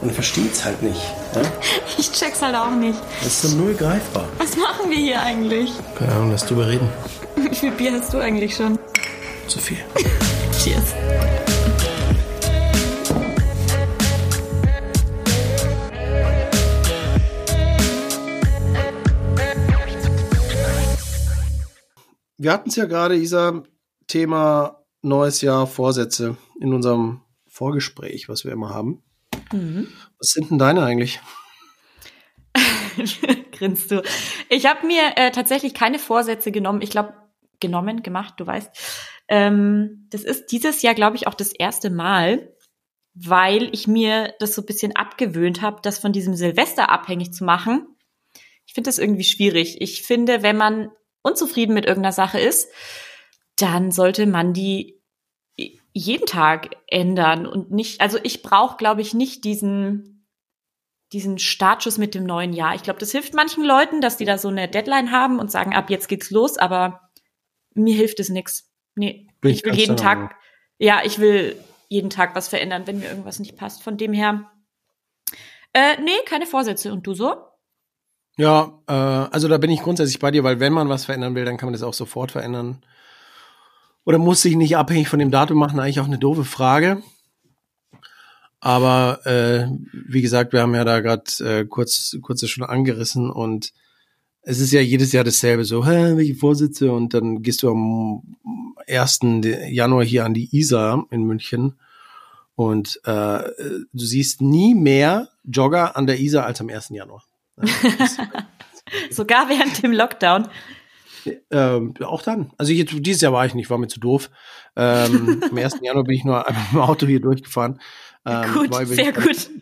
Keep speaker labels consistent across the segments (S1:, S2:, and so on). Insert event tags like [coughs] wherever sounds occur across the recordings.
S1: Und versteht's halt nicht. Ne? [laughs]
S2: Ich check's halt auch nicht.
S1: Das ist so null greifbar.
S2: Was machen wir hier eigentlich?
S1: Keine Ahnung, lass drüber reden. [laughs]
S2: Wie viel Bier hast du eigentlich schon?
S1: Zu viel. [laughs]
S2: Cheers.
S1: Wir hatten es ja gerade, Isa, Thema neues Jahr, Vorsätze in unserem Vorgespräch, was wir immer haben.
S2: Mhm.
S1: Was sind denn deine eigentlich? [laughs]
S2: Grinst du. Ich habe mir äh, tatsächlich keine Vorsätze genommen. Ich glaube, genommen, gemacht, du weißt. Ähm, das ist dieses Jahr, glaube ich, auch das erste Mal, weil ich mir das so ein bisschen abgewöhnt habe, das von diesem Silvester abhängig zu machen. Ich finde das irgendwie schwierig. Ich finde, wenn man unzufrieden mit irgendeiner Sache ist, dann sollte man die jeden Tag ändern und nicht, also ich brauche, glaube ich, nicht diesen, diesen Startschuss mit dem neuen Jahr. Ich glaube, das hilft manchen Leuten, dass die da so eine Deadline haben und sagen, ab jetzt geht's los, aber mir hilft es nix. Nee,
S1: Bin
S2: ich will jeden Tag,
S1: Meinung.
S2: ja, ich will jeden Tag was verändern, wenn mir irgendwas nicht passt. Von dem her, äh, nee, keine Vorsätze. Und du so?
S1: Ja, äh, also da bin ich grundsätzlich bei dir, weil wenn man was verändern will, dann kann man das auch sofort verändern. Oder muss sich nicht abhängig von dem Datum machen, eigentlich auch eine doofe Frage. Aber äh, wie gesagt, wir haben ja da gerade äh, kurz, kurz schon angerissen und es ist ja jedes Jahr dasselbe, so, hä, welche Vorsätze? Und dann gehst du am 1. Januar hier an die Isar in München und äh, du siehst nie mehr Jogger an der Isar als am 1. Januar. Ja, [laughs] das-
S2: Sogar während dem Lockdown.
S1: Ähm, auch dann. Also ich, dieses Jahr war ich nicht, war mir zu doof. Ähm, [laughs] am 1. Januar bin ich nur einfach [laughs] mit dem Auto hier durchgefahren. Ähm,
S2: gut,
S1: weil
S2: sehr gut. [laughs]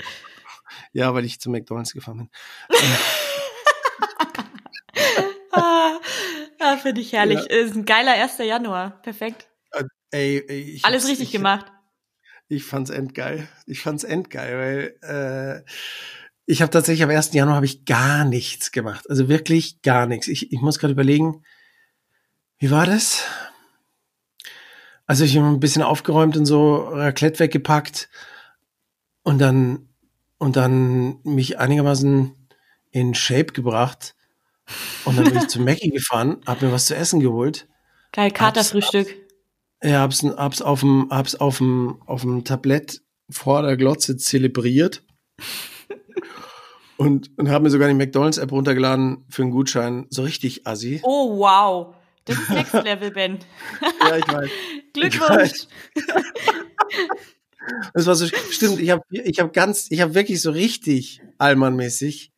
S1: Ja, weil ich zu McDonalds gefahren bin.
S2: Ah, ah, Finde ich herrlich.
S1: Ja.
S2: Ist ein geiler 1. Januar. Perfekt.
S1: Ey, ey, ich
S2: Alles richtig
S1: ich,
S2: gemacht.
S1: Ich fand's endgeil. Ich fand's endgeil, weil äh, ich habe tatsächlich am 1. Januar habe ich gar nichts gemacht. Also wirklich gar nichts. Ich, ich muss gerade überlegen, wie war das? Also ich habe ein bisschen aufgeräumt und so Raclette weggepackt und dann und dann mich einigermaßen in Shape gebracht und dann bin ich zu [laughs] Mackie gefahren, habe mir was zu essen geholt.
S2: Geil, Katerfrühstück.
S1: Ja, hab's, hab's auf dem, hab's auf dem, auf dem Tablett vor der Glotze zelebriert. [laughs] und, und habe mir sogar die McDonalds-App runtergeladen für einen Gutschein. So richtig assi.
S2: Oh, wow. Das ist Next Level, Ben. [laughs]
S1: Ja, ich weiß. [laughs]
S2: Glückwunsch.
S1: Das war so, stimmt, ich habe ich hab ganz, ich habe wirklich so richtig Allmann-mäßig.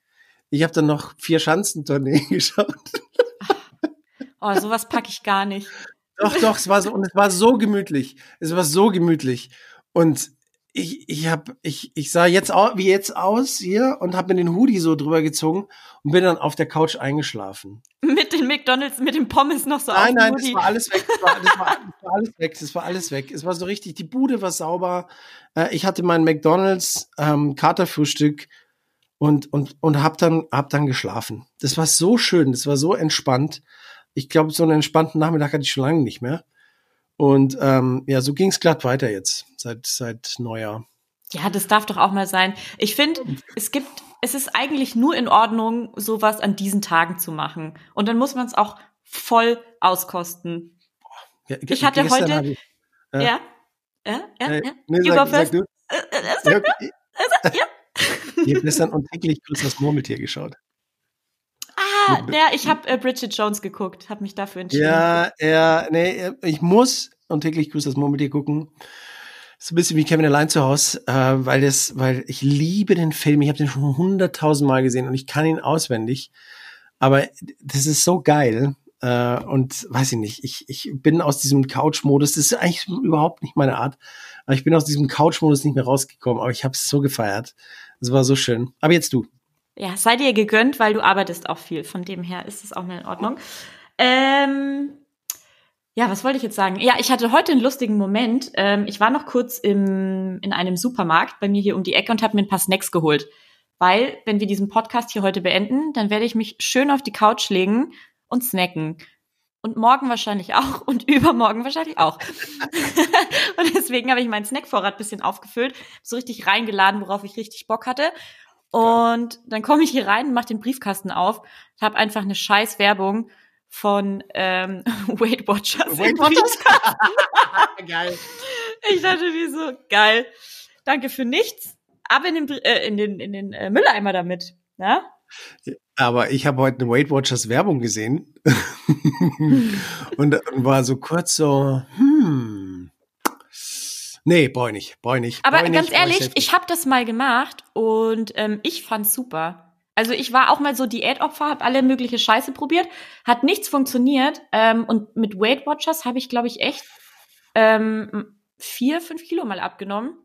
S1: Ich habe dann noch vier Schanzentourneen [laughs] geschaut.
S2: Oh, sowas packe ich gar nicht.
S1: Doch, doch, es war so, und es war so gemütlich. Es war so gemütlich. Und ich, ich hab, ich, ich sah jetzt au, wie jetzt aus hier und habe mir den Hoodie so drüber gezogen und bin dann auf der Couch eingeschlafen.
S2: Mit den McDonalds, mit den Pommes noch so
S1: Nein, nein, das war alles weg. Das war, das, war, [laughs] das war alles weg. Das war alles weg. Es war so richtig, die Bude war sauber. Äh, ich hatte mein McDonalds ähm, Katerfrühstück und, und, und hab dann, hab dann geschlafen. Das war so schön. Das war so entspannt. Ich glaube, so einen entspannten Nachmittag hatte ich schon lange nicht mehr. Und ähm, ja, so ging's glatt weiter jetzt, seit, seit Neujahr.
S2: Ja, das darf doch auch mal sein. Ich finde, es gibt, es ist eigentlich nur in Ordnung, sowas an diesen Tagen zu machen. Und dann muss man es auch voll auskosten.
S1: Ja,
S2: Ich hatte heute-
S1: ich- Ja.
S2: Ja? Ja? Ja?
S1: Äh,
S2: ja?
S1: nee, sag, sag du.
S2: Äh, äh, sag
S1: Ja,
S2: Äh, ja. [laughs]
S1: ich habe gestern und täglich das Murmeltier geschaut.
S2: Ah, ja, ich habe äh, Bridget Jones geguckt, habe mich dafür entschieden.
S1: Ja, ja, nee, ich muss und täglich grüßt das Murmeltier gucken. Ist ein bisschen wie Kevin allein zu Hause, äh, weil das, weil ich liebe den Film. Ich habe den schon hunderttausend Mal gesehen und ich kann ihn auswendig. Aber das ist so geil. Äh, und weiß ich nicht, ich, ich bin aus diesem Couch-Modus, das ist eigentlich überhaupt nicht meine Art, aber ich bin aus diesem Couch-Modus nicht mehr rausgekommen, aber ich habe es so gefeiert. Es war so schön. Aber jetzt du.
S2: Ja, sei dir gegönnt, weil du arbeitest auch viel. Von dem her ist es auch mal in Ordnung. Ähm, ja, was wollte ich jetzt sagen? Ja, ich hatte heute einen lustigen Moment. Ähm, ich war noch kurz im, in einem Supermarkt bei mir hier um die Ecke und habe mir ein paar Snacks geholt. Weil, wenn wir diesen Podcast hier heute beenden, dann werde ich mich schön auf die Couch legen und snacken. und morgen wahrscheinlich auch und [laughs] übermorgen wahrscheinlich auch. [laughs] und deswegen habe ich meinen Snackvorrat bisschen aufgefüllt, so richtig reingeladen, worauf ich richtig Bock hatte. Und dann komme ich hier rein, mache den Briefkasten auf, habe einfach eine scheiß Werbung von ähm, [laughs] Weight Watchers. Weight Watchers? [laughs] geil. Ich dachte wie so, geil. Danke für nichts. Ab in den, äh, in den, in den äh, Mülleimer damit. Ja?
S1: Aber ich habe heute eine Weight Watchers Werbung gesehen [laughs] und, und, war so kurz so, hm. Nee, brauche ich nicht, brauche ich nicht.
S2: Aber
S1: ich
S2: ganz
S1: nicht,
S2: ehrlich, ich habe das mal gemacht und ähm, ich fand's super. Also ich war auch mal so Diätopfer, habe alle mögliche Scheiße probiert, hat nichts funktioniert. Ähm, und mit Weight Watchers habe ich, glaube ich, echt ähm, vier, fünf Kilo mal abgenommen.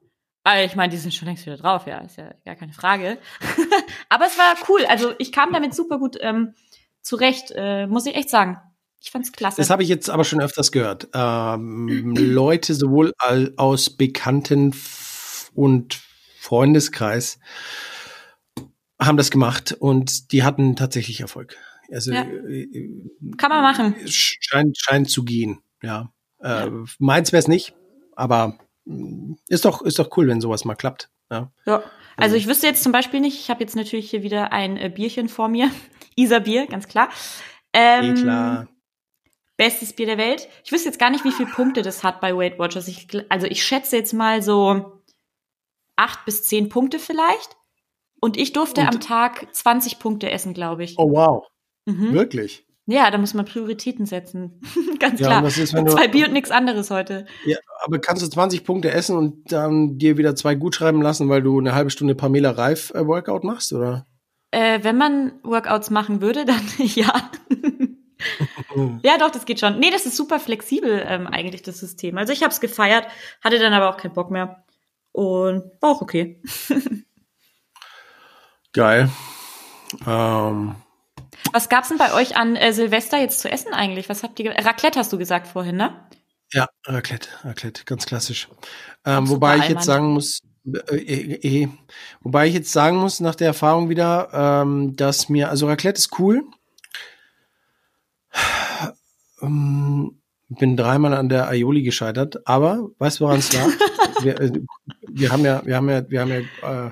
S2: Also ich meine, die sind schon längst wieder drauf, ja, ist ja gar keine Frage. [laughs] Aber es war cool. Also ich kam damit super gut ähm, zurecht, äh, muss ich echt sagen. Ich fand's klasse.
S1: Das habe ich jetzt aber schon öfters gehört. Ähm, Leute sowohl aus Bekannten und Freundeskreis haben das gemacht und die hatten tatsächlich Erfolg. Also ja.
S2: Äh, kann man machen.
S1: Scheint, scheint zu gehen, ja. Äh, meins wäre es nicht, aber mm, ist doch, ist doch cool, wenn sowas mal klappt. Ja.
S2: ja. Also, also ich wüsste jetzt zum Beispiel nicht, ich habe jetzt natürlich hier wieder ein äh, Bierchen vor mir. [laughs] Isa Bier, ganz klar. Ähm, eh klar. Bestes Bier der Welt. Ich wüsste jetzt gar nicht, wie viele Punkte das hat bei Weight Watchers. Ich, also ich schätze jetzt mal so acht bis zehn Punkte vielleicht. Und ich durfte und? am Tag 20 Punkte essen, glaube ich.
S1: Oh wow. Mhm. Wirklich?
S2: Ja, da muss man Prioritäten setzen. [laughs] Ganz ja, klar. Ist, zwei Bier und nichts anderes heute.
S1: Ja, aber kannst du 20 Punkte essen und dann dir wieder zwei gut schreiben lassen, weil du eine halbe Stunde Pamela Reif äh, Workout machst, oder?
S2: Äh, wenn man Workouts machen würde, [laughs] dann ja. [laughs] ja, doch, das geht schon. Nee, das ist super flexibel ähm, eigentlich, das System. Also ich habe es gefeiert, hatte dann aber auch keinen Bock mehr. Und war auch okay.
S1: Geil. Ähm,
S2: was gab's denn bei euch an äh, Silvester jetzt zu essen eigentlich? Was habt ihr? Raclette hast du gesagt vorhin, ne?
S1: Ja, Raclette, Raclette, ganz klassisch. Ähm, wobei ich jetzt sagen muss, äh, äh, wobei ich jetzt sagen muss, nach der Erfahrung wieder, ähm, dass mir, also Raclette ist cool. Ähm, bin dreimal an der Aioli gescheitert, aber weißt du, woran es lag? [laughs] wir, äh, wir haben ja, wir haben ja, wir haben ja äh,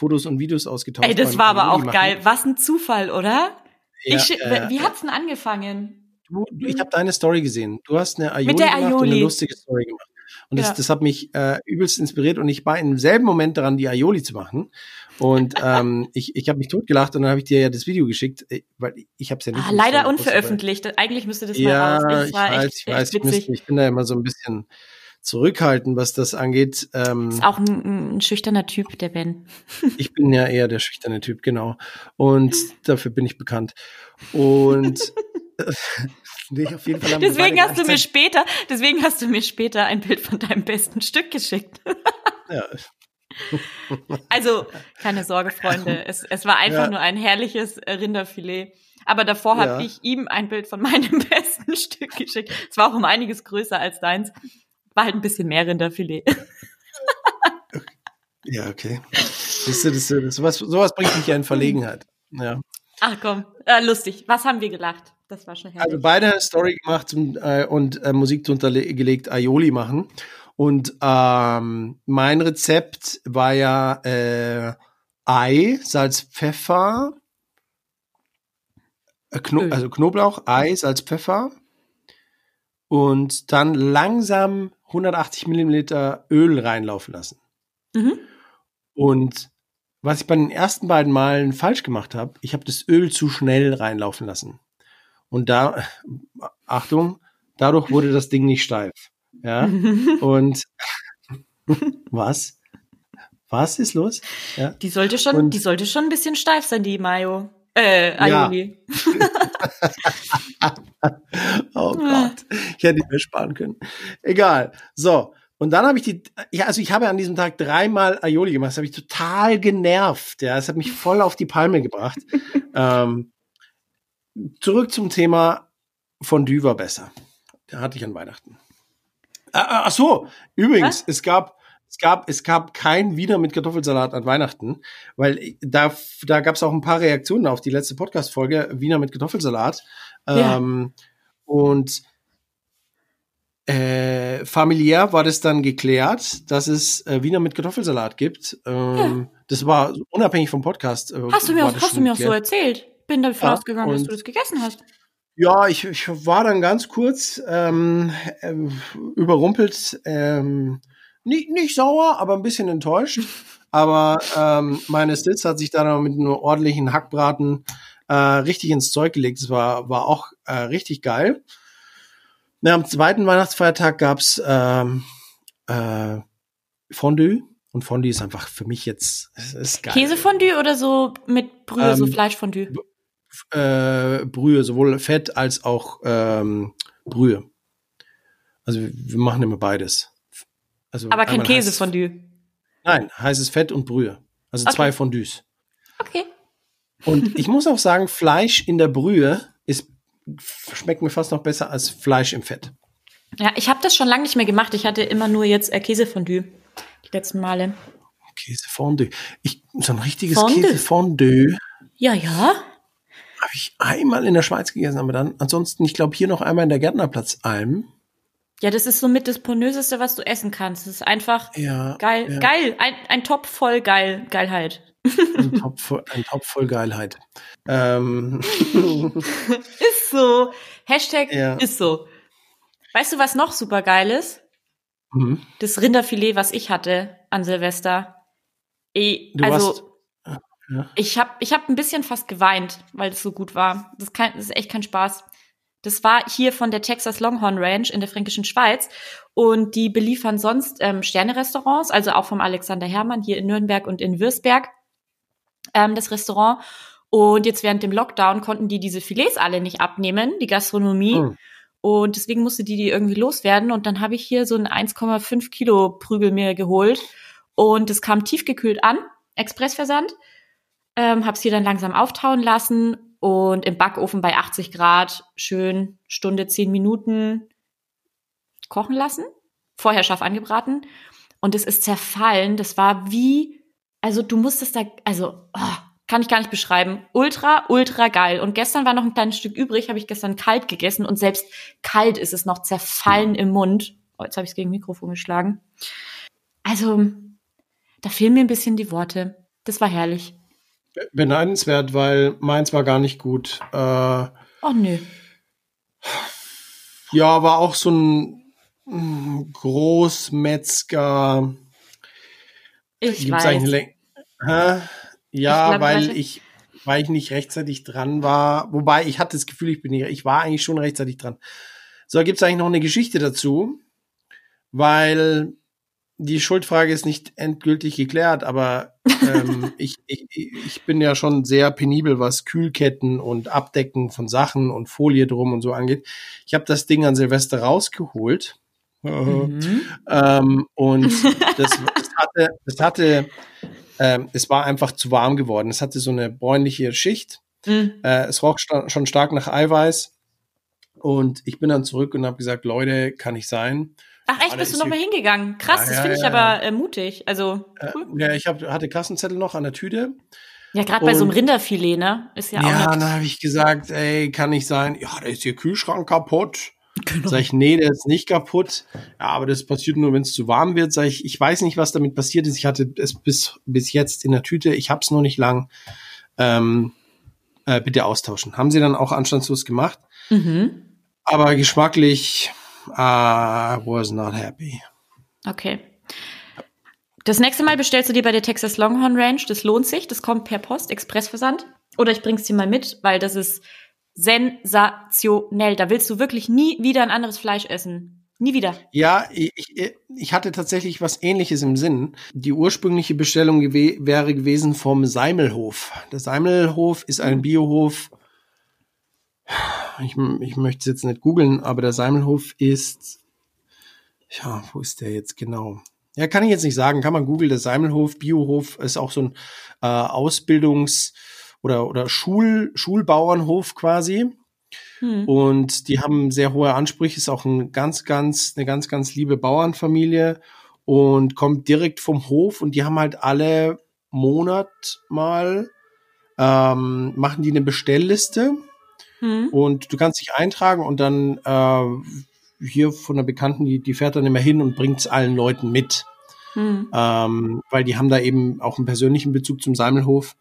S1: Fotos und Videos ausgetauscht.
S2: Ey, das war aber auch geil. Was ein Zufall, oder? Ja, ich, äh, wie hat's denn angefangen?
S1: Du, ich habe deine Story gesehen. Du hast eine Aioli Mit der gemacht Aioli. und eine lustige Story gemacht. Und das, ja. das hat mich äh, übelst inspiriert und ich war im selben Moment daran, die Aioli zu machen. Und [laughs] ähm, ich, ich habe mich totgelacht und dann habe ich dir ja das Video geschickt, äh, weil ich habe es ja nicht.
S2: Ah, leider unveröffentlicht. Eigentlich müsste das
S1: ja,
S2: mal raus.
S1: Ich, weiß, echt, ich weiß, ich, müsste, ich bin da immer so ein bisschen zurückhalten, was das angeht.
S2: Ähm, ist auch ein, ein schüchterner Typ, der Ben. [laughs]
S1: ich bin ja eher der schüchterne Typ, genau. Und [laughs] dafür bin ich bekannt. Und [laughs]
S2: nee, auf jeden Fall deswegen hast du mir später, deswegen hast du mir später ein Bild von deinem besten Stück geschickt. ja. Also, keine Sorge, Freunde. Es, es war einfach ja. nur ein herrliches Rinderfilet. Aber davor ja. habe ich ihm ein Bild von meinem besten Stück geschickt. Es war auch um einiges größer als deins. War halt ein bisschen mehr Rinderfilet. [laughs]
S1: ja, okay. Das, das, das, sowas, sowas bringt mich ja in Verlegenheit. Ja.
S2: Ach komm, äh, lustig. Was haben wir gelacht? Das war schon herrlich.
S1: Also beide Story gemacht zum, äh, und äh, Musik drunter gelegt, Aioli machen. Und ähm, mein Rezept war ja äh, Ei, Salz, Pfeffer, äh, Kno also Knoblauch, Ei, Salz, Pfeffer und dann langsam 180 Milliliter Öl reinlaufen lassen. Mhm. Und was ich bei den ersten beiden Malen falsch gemacht habe, ich habe das Öl zu schnell reinlaufen lassen. Und da, [laughs] Achtung, dadurch wurde das Ding nicht steif. Ja. [laughs] Und [laughs] was? Was ist los?
S2: Ja. Die sollte schon, Und, die sollte schon ein bisschen steif sein, die Mayo. Äh, Aioli.
S1: Ja. [laughs] oh Gott. Ich hätte die mir sparen können. Egal. So. Und dann habe ich die, ja, also ich habe an diesem Tag dreimal Aioli gemacht. Das habe ich total genervt. Ja, es hat mich voll auf die Palme gebracht. [laughs] ähm, zurück zum Thema Fondue war besser. Da hatte ich an Weihnachten. Ah, ah, ach so, übrigens, Was? es gab, gab, es gab kein Wiener mit Kartoffelsalat an Weihnachten, weil da, da gab es auch ein paar Reaktionen auf die letzte Podcast-Folge Wiener mit Kartoffelsalat. Ja. Ähm, und äh, familiär war das dann geklärt, dass es äh, Wiener mit Kartoffelsalat gibt. Ähm, ja. Das war unabhängig vom Podcast.
S2: Äh, hast du mir, auch, hast du mir auch so erzählt? Bin davon ja, ausgegangen, dass du das gegessen hast.
S1: Ja, ich, ich war dann ganz kurz ähm, äh, überrumpelt, ähm, nicht, nicht sauer, aber ein bisschen enttäuscht. Aber ähm, meine Sitz hat sich dann mit einem ordentlichen Hackbraten äh, richtig ins Zeug gelegt. Das war, war auch äh, richtig geil. Na, am zweiten Weihnachtsfeiertag gab's ähm, äh, Fondue. Und Fondue ist einfach für mich jetzt ist geil.
S2: Käsefondue oder so mit Brühe, ähm, so Fleischfondue?
S1: Äh, Brühe, sowohl Fett als auch ähm, Brühe. Also wir machen immer beides.
S2: Also Aber kein Käsefondue.
S1: Nein, heißes Fett und Brühe. Also okay. zwei Fondues.
S2: Okay.
S1: Und ich muss auch sagen, [laughs] Fleisch in der Brühe ist schmeckt mir fast noch besser als Fleisch im Fett.
S2: Ja, ich habe das schon lange nicht mehr gemacht. Ich hatte immer nur jetzt äh, Käsefondue die letzten Male.
S1: Käsefondue. Ich, so ein richtiges Fondue. Käsefondue.
S2: Ja, ja.
S1: Habe ich einmal in der Schweiz gegessen, aber dann ansonsten, ich glaube, hier noch einmal in der Gärtnerplatz Alm.
S2: Ja, das ist somit das Pornöseste, was du essen kannst. Das ist einfach
S1: ja,
S2: geil, ja. geil, ein, ein Topf voll geil, Geilheit.
S1: Ein Topf voll, ein Topf voll Geilheit.
S2: Ähm. [laughs] ist so. Hashtag ja. ist so. Weißt du, was noch super geil ist? Mhm. Das Rinderfilet, was ich hatte an Silvester. Ich, also, hast, ja. ich habe ich hab ein bisschen fast geweint, weil es so gut war. Das, kann, das ist echt kein Spaß. Das war hier von der Texas Longhorn Ranch in der fränkischen Schweiz. Und die beliefern sonst ähm, Sterne-Restaurants, also auch vom Alexander Hermann hier in Nürnberg und in Würzberg, ähm, das Restaurant. Und jetzt während dem Lockdown konnten die diese Filets alle nicht abnehmen, die Gastronomie. Mhm. Und deswegen musste die die irgendwie loswerden. Und dann habe ich hier so ein 1,5 Kilo Prügel mir geholt. Und es kam tiefgekühlt an, Expressversand. Ähm, habe es hier dann langsam auftauen lassen und im Backofen bei 80 Grad schön Stunde, zehn Minuten kochen lassen. Vorher scharf angebraten. Und es ist zerfallen. Das war wie, also du musstest da, also oh, kann ich gar nicht beschreiben. Ultra, ultra geil. Und gestern war noch ein kleines Stück übrig, habe ich gestern kalt gegessen und selbst kalt ist es noch zerfallen im Mund. Oh, jetzt habe ich es gegen Mikrofon geschlagen. Also, da fehlen mir ein bisschen die Worte. Das war herrlich
S1: beneidenswert, weil meins war gar nicht gut. Äh,
S2: oh nö.
S1: Ja, war auch so ein mm, Großmetzger.
S2: Ich Gibt's weiß.
S1: Hä? Ja, ich glaub, weil ich weil ich nicht rechtzeitig dran war. Wobei ich hatte das Gefühl, ich bin nicht, ich war eigentlich schon rechtzeitig dran. So, gibt's eigentlich noch eine Geschichte dazu, weil die Schuldfrage ist nicht endgültig geklärt, aber ähm, [laughs] ich, ich, ich bin ja schon sehr penibel, was Kühlketten und Abdecken von Sachen und Folie drum und so angeht. Ich habe das Ding an Silvester rausgeholt. Mhm. ähm, und [laughs] das, das hatte, das hatte ähm, es war einfach zu warm geworden. Es hatte so eine bräunliche Schicht. Mhm. Äh, es roch schon stark nach Eiweiß. Und ich bin dann zurück und habe gesagt, Leute, kann ich sein.
S2: Ach echt, bist du nochmal hingegangen? Krass, ja, das finde ja, ich aber äh, mutig. Also
S1: äh, cool. Ja, ich hab, hatte Kassenzettel noch an der Tüte.
S2: Ja, gerade bei so einem Rinderfilet, ne? Ist ja,
S1: ja auch. Ja, dann habe ich gesagt, ey, kann nicht sein. Ja, da ist ihr Kühlschrank kaputt. Genau. Sag ich, nee, der ist nicht kaputt. Ja, aber das passiert nur, wenn es zu warm wird. Sag ich, ich weiß nicht, was damit passiert ist. Ich hatte es bis, bis jetzt in der Tüte. Ich hab's noch nicht lang. Ähm, äh, bitte austauschen. Haben sie dann auch anstandslos gemacht. Mhm. Aber geschmacklich I was not happy.
S2: Okay. Das nächste Mal bestellst du dir bei der Texas Longhorn Ranch. Das lohnt sich. Das kommt per Post, Expressversand. Oder ich bring's dir mal mit, weil das ist sensationell. Da willst du wirklich nie wieder ein anderes Fleisch essen. Nie wieder.
S1: Ja, ich, ich hatte tatsächlich was ähnliches im Sinn. Die ursprüngliche Bestellung gew wäre gewesen vom Seimelhof. Der Seimelhof ist ein Biohof ich, ich möchte es jetzt nicht googeln, aber der Seimelhof ist, ja, wo ist der jetzt genau? Ja, kann ich jetzt nicht sagen. Kann man googeln. Der Seimelhof, Biohof ist auch so ein äh, Ausbildungs- oder, oder Schul, Schulbauernhof quasi. Hm. Und die haben sehr hohe Ansprüche, ist auch ein ganz, ganz, eine ganz, ganz liebe Bauernfamilie und kommt direkt vom Hof und die haben halt alle Monat mal, ähm, machen die eine Bestellliste Mhm. Und du kannst dich eintragen und dann äh, hier von der Bekannten, die, die fährt dann immer hin und bringt es allen Leuten mit. Mhm. Ähm, weil die haben da eben auch einen persönlichen Bezug zum Sammelhof.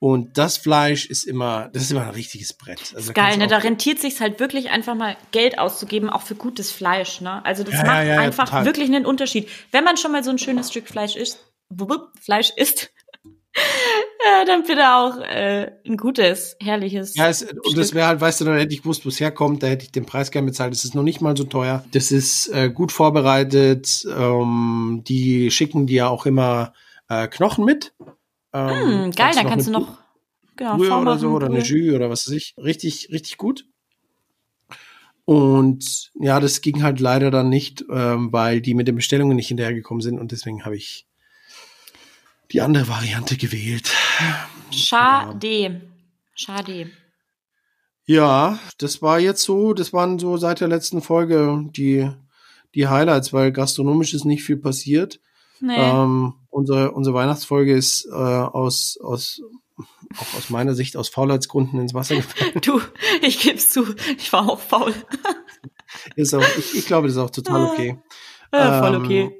S1: Und das Fleisch ist immer, das ist immer ein richtiges Brett.
S2: Also geil, ne? Da rentiert sich halt wirklich einfach mal Geld auszugeben, auch für gutes Fleisch, ne? Also das
S1: Ja,
S2: macht
S1: ja, ja,
S2: einfach
S1: total.
S2: wirklich einen Unterschied. Wenn man schon mal so ein schönes Stück Fleisch isst, Fleisch isst, [laughs] ja, dann bitte auch äh, ein gutes, herrliches.
S1: Ja, es, und das wäre halt, weißt du, dann hätte ich gewusst, wo es herkommt, da hätte ich den Preis gern bezahlt. Das ist noch nicht mal so teuer. Das ist äh, gut vorbereitet. Ähm, die schicken dir auch immer äh, Knochen mit. Ähm,
S2: Hm, geil, dann kannst du
S1: eine
S2: noch genau,
S1: Brühe oder so oder eine
S2: Brühe.
S1: Jus oder was weiß ich. Richtig, richtig gut. Und ja, das ging halt leider dann nicht, ähm, weil die mit den Bestellungen nicht hinterhergekommen sind und deswegen habe ich die andere Variante gewählt.
S2: Schade. Schade.
S1: Ja, das war jetzt so, das waren so seit der letzten Folge die, die Highlights, weil gastronomisch ist nicht viel passiert.
S2: Nee.
S1: Ähm, unsere, unsere Weihnachtsfolge ist äh, aus, aus, auch aus meiner Sicht aus Faulheitsgründen ins Wasser gefallen. [laughs]
S2: Du, ich geb's zu, ich war auch faul.
S1: ist auch, ich, ich glaube, das ist auch total okay.
S2: Äh, voll
S1: Ähm,
S2: okay.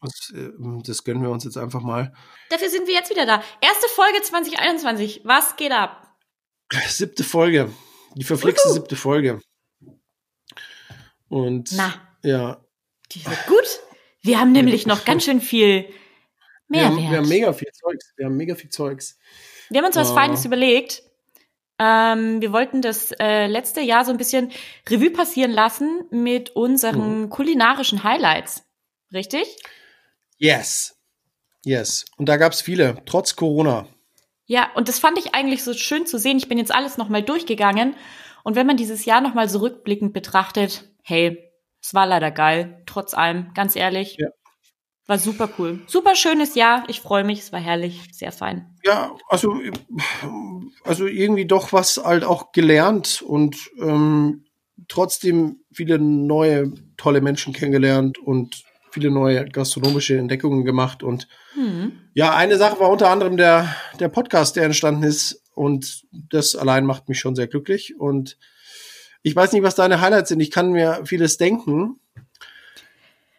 S1: Das, äh, das gönnen wir uns jetzt einfach mal.
S2: Dafür sind wir jetzt wieder da. Erste Folge 2021. Was geht ab?
S1: Siebte Folge. Die verflixte
S2: Uhu.
S1: siebte Folge. Und
S2: Na,
S1: ja,
S2: die wird gut. Wir haben nämlich noch ganz schön viel
S1: wir haben,
S2: Mehrwert.
S1: wir haben mega viel Zeugs. Wir haben mega viel Zeugs.
S2: Wir haben uns was
S1: Oh.
S2: Feines überlegt. Ähm, wir wollten das äh, letzte Jahr so ein bisschen Revue passieren lassen mit unseren
S1: Mhm.
S2: kulinarischen Highlights. Richtig?
S1: Yes. Yes. Und da gab's viele, trotz Corona.
S2: Ja, und das fand ich eigentlich so schön zu sehen. Ich bin jetzt alles nochmal durchgegangen. Und wenn man dieses Jahr nochmal so rückblickend betrachtet, hey, es war leider geil, trotz allem, ganz ehrlich.
S1: Ja.
S2: War super cool. Super schönes Jahr. Ich freue mich, es war herrlich, sehr fein.
S1: Ja, also, also irgendwie doch was halt auch gelernt und ähm, trotzdem viele neue tolle Menschen kennengelernt und viele neue gastronomische Entdeckungen gemacht. Und
S2: Hm.
S1: ja, eine Sache war unter anderem der, der Podcast, der entstanden ist. Und das allein macht mich schon sehr glücklich. Und ich weiß nicht, was deine Highlights sind. Ich kann mir vieles denken.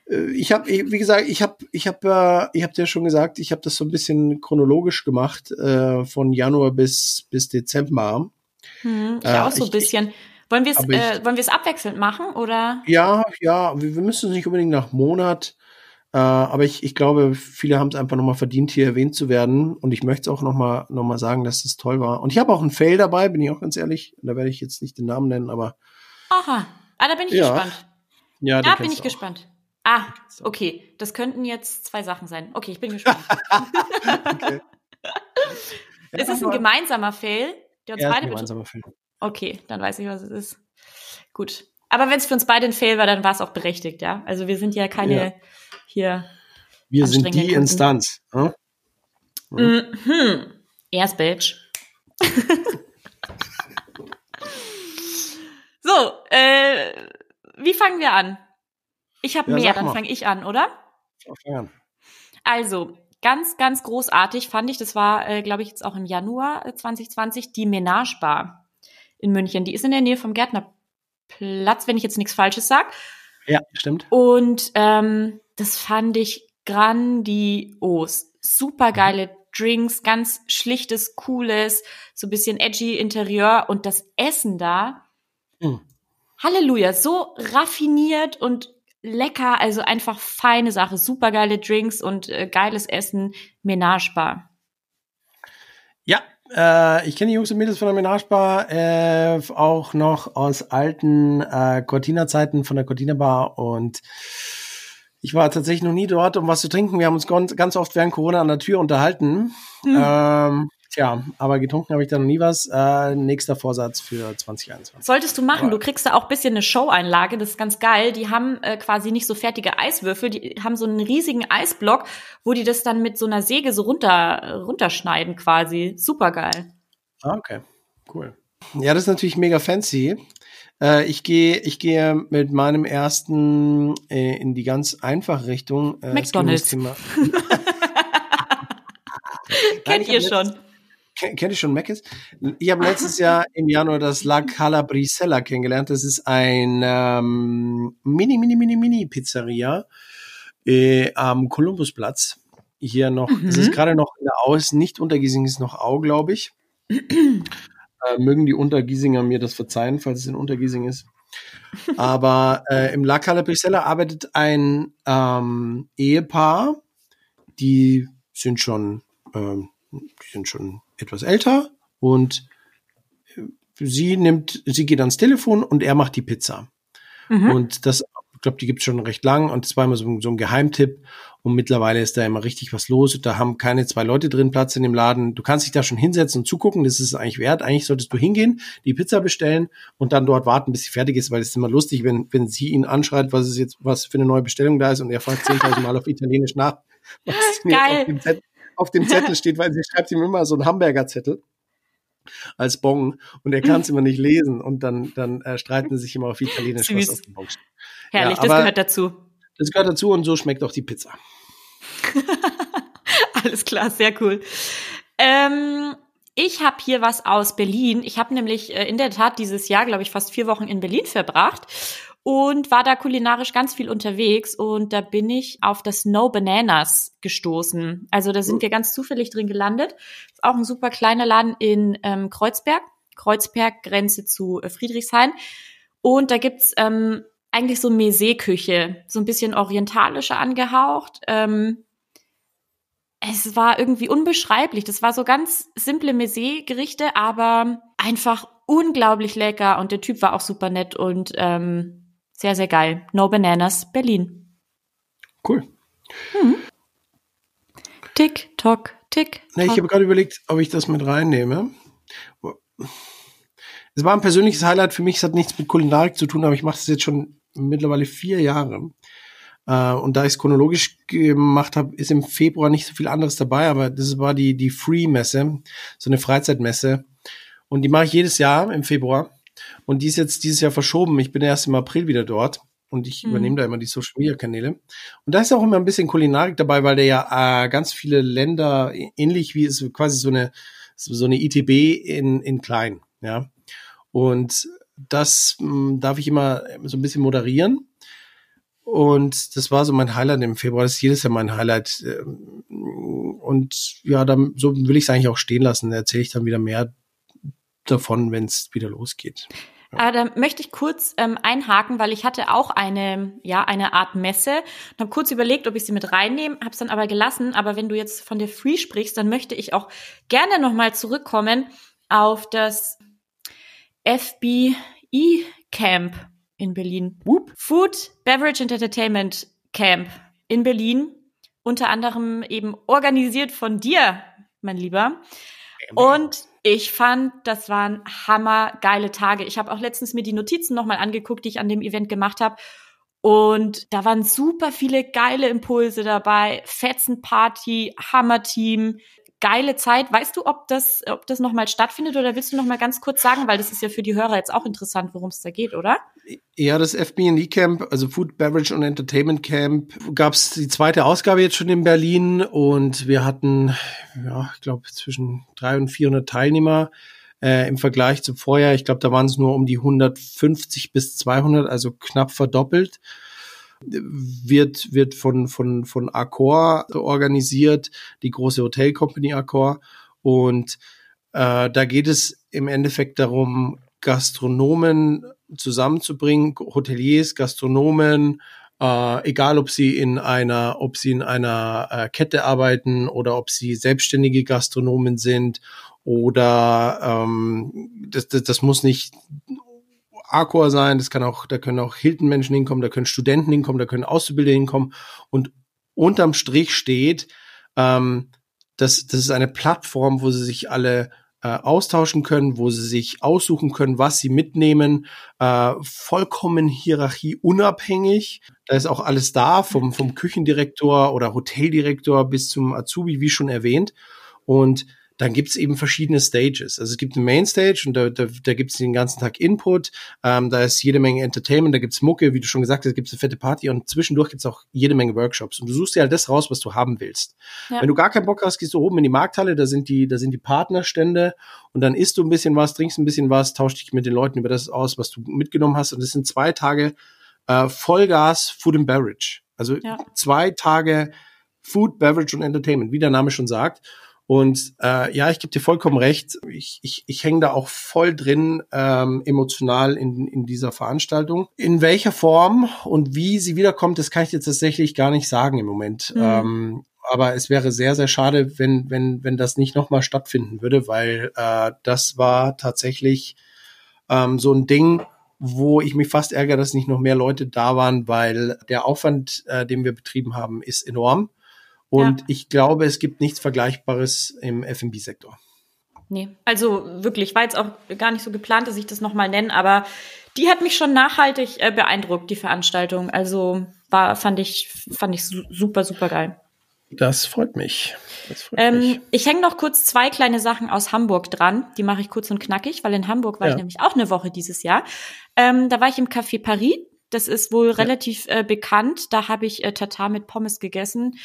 S1: Äh, Ich habe, wie gesagt, ich habe, ich habe, äh, ich habe dir schon gesagt, ich habe das so ein bisschen chronologisch gemacht, äh, von Januar bis bis Dezember.
S2: Hm, ich
S1: Äh,
S2: auch so ein
S1: ich-
S2: bisschen. Wollen wir es äh, wollen wir es abwechselnd machen oder?
S1: Ja, ja, wir, wir müssen es nicht unbedingt nach Monat, äh, aber ich, ich glaube, viele haben es einfach nochmal verdient, hier erwähnt zu werden. Und ich möchte es auch nochmal noch mal sagen, dass es toll war. Und ich habe auch einen Fail dabei, bin ich auch ganz ehrlich. Da werde ich jetzt nicht den Namen nennen, aber
S2: Aha. Ah, da bin ich
S1: Ja,
S2: gespannt.
S1: ja,
S2: Da bin ich gespannt. Ah, okay. Das könnten jetzt zwei Sachen sein. Okay, ich bin gespannt. [laughs]
S1: Okay. [laughs]
S2: ist es ein
S1: aber-
S2: gemeinsamer Fail, der uns
S1: Ja, ist
S2: beide
S1: ein
S2: betrifft? Okay, dann weiß ich, was es ist. Gut. Aber wenn es für uns beide ein Fail war, dann war es auch berechtigt, ja? Also wir sind ja keine
S1: Ja.
S2: hier.
S1: Wir sind die
S2: Kunden.
S1: Instanz. Hm?
S2: Mhm. Erst Bitch. [laughs] so, äh, wie fangen wir an? Ich habe
S1: Ja,
S2: mehr, dann fange ich an, oder?
S1: An.
S2: Also, ganz, ganz großartig fand ich, das war, äh, glaube ich, jetzt auch im Januar äh, 2020, die Menage Bar in München. Die ist in der Nähe vom Gärtnerplatz, wenn ich jetzt nichts Falsches sag.
S1: Ja, stimmt.
S2: Und ähm, das fand ich grandios. Super geile Drinks, ganz schlichtes, cooles, so ein bisschen edgy Interieur und das Essen da.
S1: Mhm.
S2: Halleluja, so raffiniert und lecker, also einfach feine Sache, super geile Drinks und äh, geiles Essen, Menage Bar.
S1: Ja, äh, ich kenne die Jungs und Mädels von der Menage Bar äh, auch noch aus alten äh, Cortina-Zeiten von der Cortina Bar und ich war tatsächlich noch nie dort, um was zu trinken. Wir haben uns ganz, ganz oft während Corona an der Tür unterhalten.
S2: Hm.
S1: Ähm, tja, aber getrunken habe ich da noch nie was. Äh, nächster Vorsatz für 2021.
S2: Solltest du machen.
S1: Aber-
S2: Du kriegst da auch ein bisschen eine Show-Einlage. Das ist ganz geil. Die haben äh, quasi nicht so fertige Eiswürfel. Die haben so einen riesigen Eisblock, wo die das dann mit so einer Säge so runter, runterschneiden quasi. Super geil.
S1: Ah, okay, cool. Ja, das ist natürlich mega fancy. Äh, ich gehe, ich gehe mit meinem ersten äh, in die ganz einfache Richtung. Äh,
S2: McDonald's. [laughs] Kennt ihr schon.
S1: Kennt ihr schon Meckes? Ich habe letztes [laughs] Jahr im Januar das La Calabrisella kennengelernt. Das ist ein ähm, mini, mini, mini, mini Pizzeria äh, am Kolumbusplatz. Hier noch, es
S2: Mhm.
S1: ist gerade noch in der Aus, nicht Untergiesing ist noch Au, glaube ich. [clears throat] äh, mögen die Untergiesinger mir das verzeihen, falls es in Untergiesing ist. Aber äh, im La Calabrisella arbeitet ein ähm, Ehepaar, die sind schon, ähm, die sind schon etwas älter und äh, sie nimmt, sie geht ans Telefon und er macht die Pizza.
S2: Mhm.
S1: Und das, ich glaube, die gibt's schon recht lang und das war immer so, ein- so ein Geheimtipp. Und mittlerweile ist da immer richtig was los. Da haben keine zwei Leute drin Platz in dem Laden. Du kannst dich da schon hinsetzen und zugucken. Das ist es eigentlich wert. Eigentlich solltest du hingehen, die Pizza bestellen und dann dort warten, bis sie fertig ist, weil es ist immer lustig, wenn, wenn sie ihn anschreit, was ist jetzt, was für eine neue Bestellung da ist und er fragt 10.000 Mal auf Italienisch nach, was [laughs]
S2: Geil.
S1: Auf dem, Zettel, Zettel steht, weil sie schreibt ihm immer so einen Hamburger-Zettel als Bon und er kann es immer nicht lesen und dann, dann äh, streiten sie sich immer auf Italienisch, was
S2: Süß.
S1: auf dem Bon steht.
S2: Herrlich,
S1: Ja,
S2: das gehört dazu.
S1: Das gehört dazu und so schmeckt auch die Pizza. [laughs]
S2: Alles klar, sehr cool. Ähm, ich habe hier was aus Berlin. Ich habe nämlich äh, in der Tat dieses Jahr, glaube ich, fast vier Wochen in Berlin verbracht und war da kulinarisch ganz viel unterwegs und da bin ich auf das No Bananas gestoßen. Also da sind wir ganz zufällig drin gelandet. Ist auch ein super kleiner Laden in ähm, Kreuzberg. Kreuzberg, Grenze zu äh, Friedrichshain. Und da gibt's ähm, eigentlich so Mese-Küche, so ein bisschen orientalischer angehaucht. Ähm, es war irgendwie unbeschreiblich. Das war so ganz simple Mese-Gerichte, aber einfach unglaublich lecker. Und der Typ war auch super nett und ähm, sehr, sehr geil. No Bananas, Berlin.
S1: Cool.
S2: Tick, tock, tick.
S1: Ne, ich habe gerade überlegt, ob ich das mit reinnehme. Es war ein persönliches Highlight für mich. Es hat nichts mit Kulinarik zu tun, aber ich mache das jetzt schon mittlerweile vier Jahre. Äh, und da ich es chronologisch gemacht habe, ist im Februar nicht so viel anderes dabei, aber das war die, die Free-Messe, so eine Freizeitmesse. Und die mache ich jedes Jahr im Februar. Und die ist jetzt dieses Jahr verschoben. Ich bin erst im April wieder dort. Und ich
S2: Mhm.
S1: übernehme da immer die Social Media Kanäle. Und da ist auch immer ein bisschen Kulinarik dabei, weil der ja äh, ganz viele Länder, ähnlich wie es quasi so eine, so eine ITB in, in klein, ja. Und das mh, darf ich immer so ein bisschen moderieren. Und das war so mein Highlight im Februar. Das ist jedes Jahr mein Highlight. Ähm, Und ja, dann, so will ich es eigentlich auch stehen lassen. Da erzähle ich dann wieder mehr davon, wenn es wieder losgeht.
S2: Aber da möchte ich kurz ähm, einhaken, weil ich hatte auch eine, ja, eine Art Messe und habe kurz überlegt, ob ich sie mit reinnehme, habe es dann aber gelassen. Aber wenn du jetzt von der Free sprichst, dann möchte ich auch gerne nochmal zurückkommen auf das FBI Camp in Berlin.
S1: Whoop.
S2: Food, Beverage and Entertainment Camp in Berlin. Unter anderem eben organisiert von dir, mein Lieber. Und ich fand, das waren hammergeile Tage. Ich habe auch letztens mir die Notizen nochmal angeguckt, die ich an dem Event gemacht habe. Und da waren super viele geile Impulse dabei. Fetzenparty, Hammerteam, geile Zeit. Weißt du, ob das, ob das nochmal stattfindet oder willst du nochmal ganz kurz sagen, weil das ist ja für die Hörer jetzt auch interessant, worum es da geht, oder?
S1: Ja, das FB&E Camp, also Food, Beverage und Entertainment Camp, gab's die zweite Ausgabe jetzt schon in Berlin und wir hatten, ja, ich glaube zwischen 300 und 400 Teilnehmer äh, im Vergleich zum Vorjahr. Ich glaube, da waren es nur um die 150 bis 200, also knapp verdoppelt. Wird wird von von von Accor organisiert, die große Hotel Company Accor. Und äh, da geht es im Endeffekt darum, Gastronomen zusammenzubringen, Hoteliers, Gastronomen, äh, egal ob sie in einer, ob sie in einer äh, Kette arbeiten oder ob sie selbstständige Gastronomen sind oder ähm, das, das, das muss nicht Accor sein, das kann auch, da können auch Hilton-Menschen hinkommen, da können Studenten hinkommen, da können Auszubildende hinkommen und unterm Strich steht, ähm, das, das ist eine Plattform, wo sie sich alle äh, austauschen können, wo sie sich aussuchen können, was sie mitnehmen, äh, vollkommen hierarchieunabhängig. Da ist auch alles da, vom, vom Küchendirektor oder Hoteldirektor bis zum Azubi, wie schon erwähnt. Und dann gibt's eben verschiedene Stages. Also es gibt eine Mainstage und da, da, da gibt's den ganzen Tag Input, ähm, da ist jede Menge Entertainment, da gibt's Mucke, wie du schon gesagt hast, da gibt's eine fette Party und zwischendurch gibt's auch jede Menge Workshops. Und du suchst dir halt das raus, was du haben willst. Ja. Wenn du gar keinen Bock hast, gehst du oben in die Markthalle, da sind die, da sind die Partnerstände und dann isst du ein bisschen was, trinkst ein bisschen was, tauschst dich mit den Leuten über das aus, was du mitgenommen hast. Und das sind zwei Tage äh, Vollgas Food and Beverage. Also ja. zwei Tage Food, Beverage und Entertainment, wie der Name schon sagt. Und äh, ja, ich gebe dir vollkommen recht. Ich, ich, ich hänge da auch voll drin ähm, emotional in, in dieser Veranstaltung. In welcher Form und wie sie wiederkommt, das kann ich jetzt tatsächlich gar nicht sagen im Moment. Mhm. Ähm, aber es wäre sehr, sehr schade, wenn, wenn, wenn das nicht nochmal stattfinden würde, weil äh, das war tatsächlich ähm, so ein Ding, wo ich mich fast ärgere, dass nicht noch mehr Leute da waren, weil der Aufwand, äh, den wir betrieben haben, ist enorm. Und ja. ich glaube, es gibt nichts Vergleichbares im F&B-Sektor.
S2: Nee, also wirklich, war jetzt auch gar nicht so geplant, dass ich das nochmal nenne, aber die hat mich schon nachhaltig äh, beeindruckt, die Veranstaltung. Also war, fand ich, fand ich super, super geil.
S1: Das freut mich. Das
S2: freut ähm, mich. Ich hänge noch kurz zwei kleine Sachen aus Hamburg dran. Die mache ich kurz und knackig, weil in Hamburg war ja. ich nämlich auch eine Woche dieses Jahr. Ähm, da war ich im Café Paris. Das ist wohl ja. relativ äh, bekannt. Da habe ich äh, Tatar mit Pommes gegessen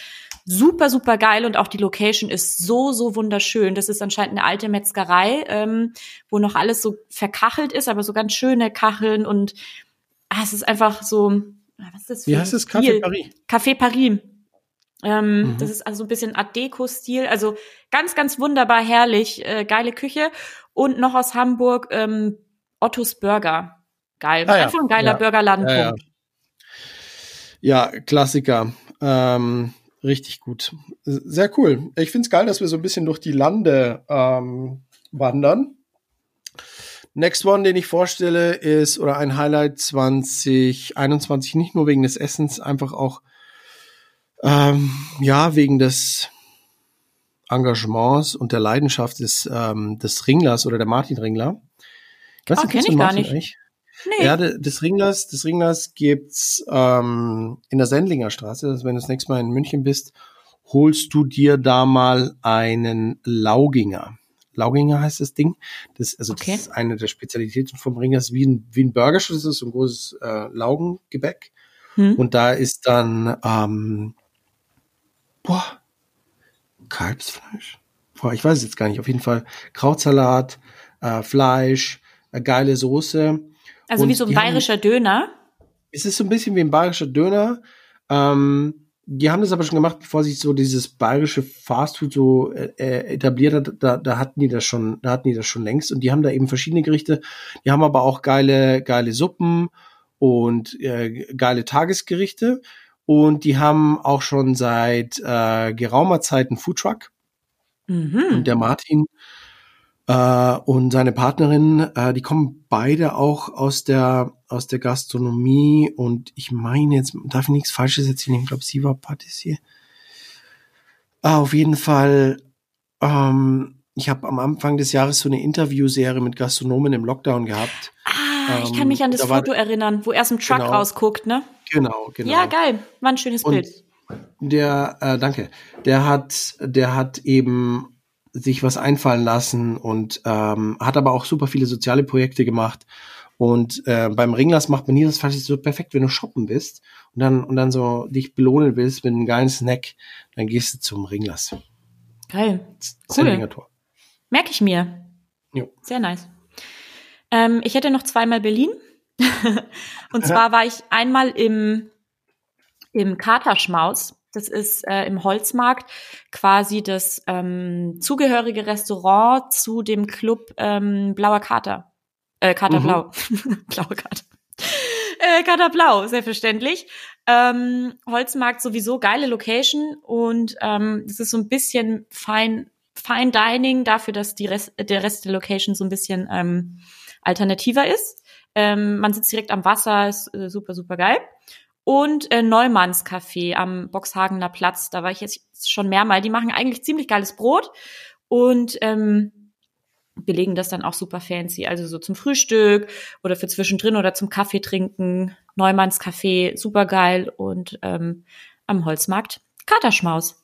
S2: super, super geil und auch die Location ist so, so wunderschön. Das ist anscheinend eine alte Metzgerei, ähm, wo noch alles so verkachelt ist, aber so ganz schöne Kacheln und ah, es ist einfach so,
S1: ah, was ist das für Wie heißt es? Café Paris.
S2: Café Paris. Ähm, mhm. Das ist also ein bisschen Art Deco-Stil, also ganz, ganz wunderbar herrlich, äh, geile Küche und noch aus Hamburg ähm, Ottos Burger. Geil, ah, ja. einfach ein geiler ja. Burgerladen.
S1: Ja, ja. Klassiker. Ähm, Richtig gut. Sehr cool. Ich finde es geil, dass wir so ein bisschen durch die Lande ähm, wandern. Next One, den ich vorstelle, ist, oder ein Highlight 2021, nicht nur wegen des Essens, einfach auch, ähm, ja, wegen des Engagements und der Leidenschaft des, ähm, des Ringlers oder der Martin Ringler.
S2: Was oh, kenne ich gar nicht. Eigentlich?
S1: Nee. Ja, des Ringlers, des Ringlers gibt's ähm, in der Sendlinger Straße. Also wenn du das nächste Mal in München bist, holst du dir da mal einen Lauginger. Lauginger heißt das Ding. Das, also okay. das ist eine der Spezialitäten vom Ringer. Das ist wie ein, wie ein Burger, das ist so ein großes äh, Laugengebäck. Hm. Und da ist dann ähm, boah, Kalbsfleisch. Boah, ich weiß es jetzt gar nicht. Auf jeden Fall Krautsalat, äh, Fleisch, äh, geile Soße
S2: also und wie so ein bayerischer haben, Döner?
S1: Es ist so ein bisschen wie ein bayerischer Döner. Ähm, die haben das aber schon gemacht, bevor sich so dieses bayerische Fastfood so äh, äh, etabliert hat. Da, da hatten die das schon, da hatten die das schon längst. Und die haben da eben verschiedene Gerichte. Die haben aber auch geile, geile Suppen und äh, geile Tagesgerichte. Und die haben auch schon seit äh, geraumer Zeit einen Foodtruck. Mhm. Und der Martin äh, und seine Partnerin, äh, die kommen beide auch aus der aus der Gastronomie und ich meine jetzt darf ich nichts Falsches erzählen. Ich glaube, sie war Patissier. Ah, auf jeden Fall. Ähm, ich habe am Anfang des Jahres so eine Interviewserie mit Gastronomen im Lockdown gehabt.
S2: Ah, ich kann mich an das da Foto erinnern, wo er aus dem Truck genau, rausguckt, ne?
S1: Genau, genau.
S2: Ja, geil. War ein schönes und Bild.
S1: Der, äh, danke. Der hat, der hat eben sich was einfallen lassen und ähm, hat aber auch super viele soziale Projekte gemacht. Und äh, beim Ringlers macht man nie das falsch so perfekt, wenn du shoppen bist und dann und dann so dich belohnen willst mit einem geilen Snack, dann gehst du zum Ringlers.
S2: Geil. Cool. Tor. Merke ich mir. Jo. Sehr nice. Ähm, ich hätte noch zweimal Berlin. [laughs] und zwar war ich einmal im, im Katerschmaus. Das ist äh, im Holzmarkt quasi das ähm, zugehörige Restaurant zu dem Club ähm, Blauer Kater. Äh, Kater mhm. Blau. [laughs] Blauer Kater. Äh, Kater Blau, selbstverständlich. Ähm, Holzmarkt sowieso geile Location und ähm, es ist so ein bisschen fein, Fine Dining dafür, dass die Rest, der Rest der Location so ein bisschen ähm, alternativer ist. Ähm, man sitzt direkt am Wasser, ist äh, super, super geil und äh, Neumanns Café am Boxhagener Platz. Da war ich jetzt schon mehrmal. Die machen eigentlich ziemlich geiles Brot und ähm, belegen das dann auch super fancy. Also so zum Frühstück oder für zwischendrin oder zum Kaffee trinken. Neumanns Café, super geil und ähm, am Holzmarkt Katerschmaus.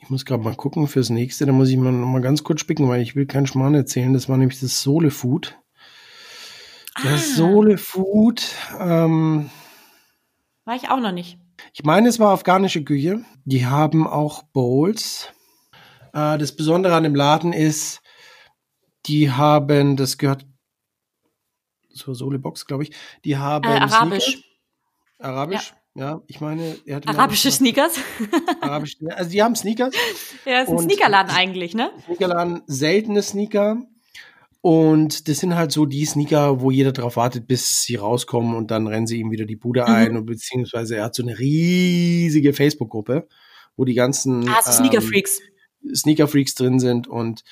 S1: Ich muss gerade mal gucken fürs nächste. Da muss ich mal noch mal ganz kurz spicken, weil ich will keinen Schmarrn erzählen. Das war nämlich das Sohle Food. Das
S2: Ah.
S1: Sohle Food. Ähm,
S2: War ich auch noch nicht.
S1: ich meine, es war afghanische Küche. Die haben auch Bowls. Äh, das Besondere an dem Laden ist, die haben, das gehört zur Sohle Box, glaube ich. Die haben
S2: Äh, Arabisch.
S1: Sneaker- Arabisch. Ja. ich meine, er hat
S2: Arabische Sneakers.
S1: Arabisch. Also die haben Sneakers. [laughs]
S2: ja, ist ein Sneakerladen eigentlich, ne?
S1: Sneakerladen seltene Sneaker. Und das sind halt so die Sneaker, wo jeder drauf wartet, bis sie rauskommen und dann rennen sie ihm wieder die Bude
S2: Mhm.
S1: ein. Und beziehungsweise er hat so eine riesige Facebook-Gruppe, wo die ganzen
S2: Ah, so Sneaker
S1: ähm,
S2: Freaks.
S1: Sneaker-Freaks drin sind. Und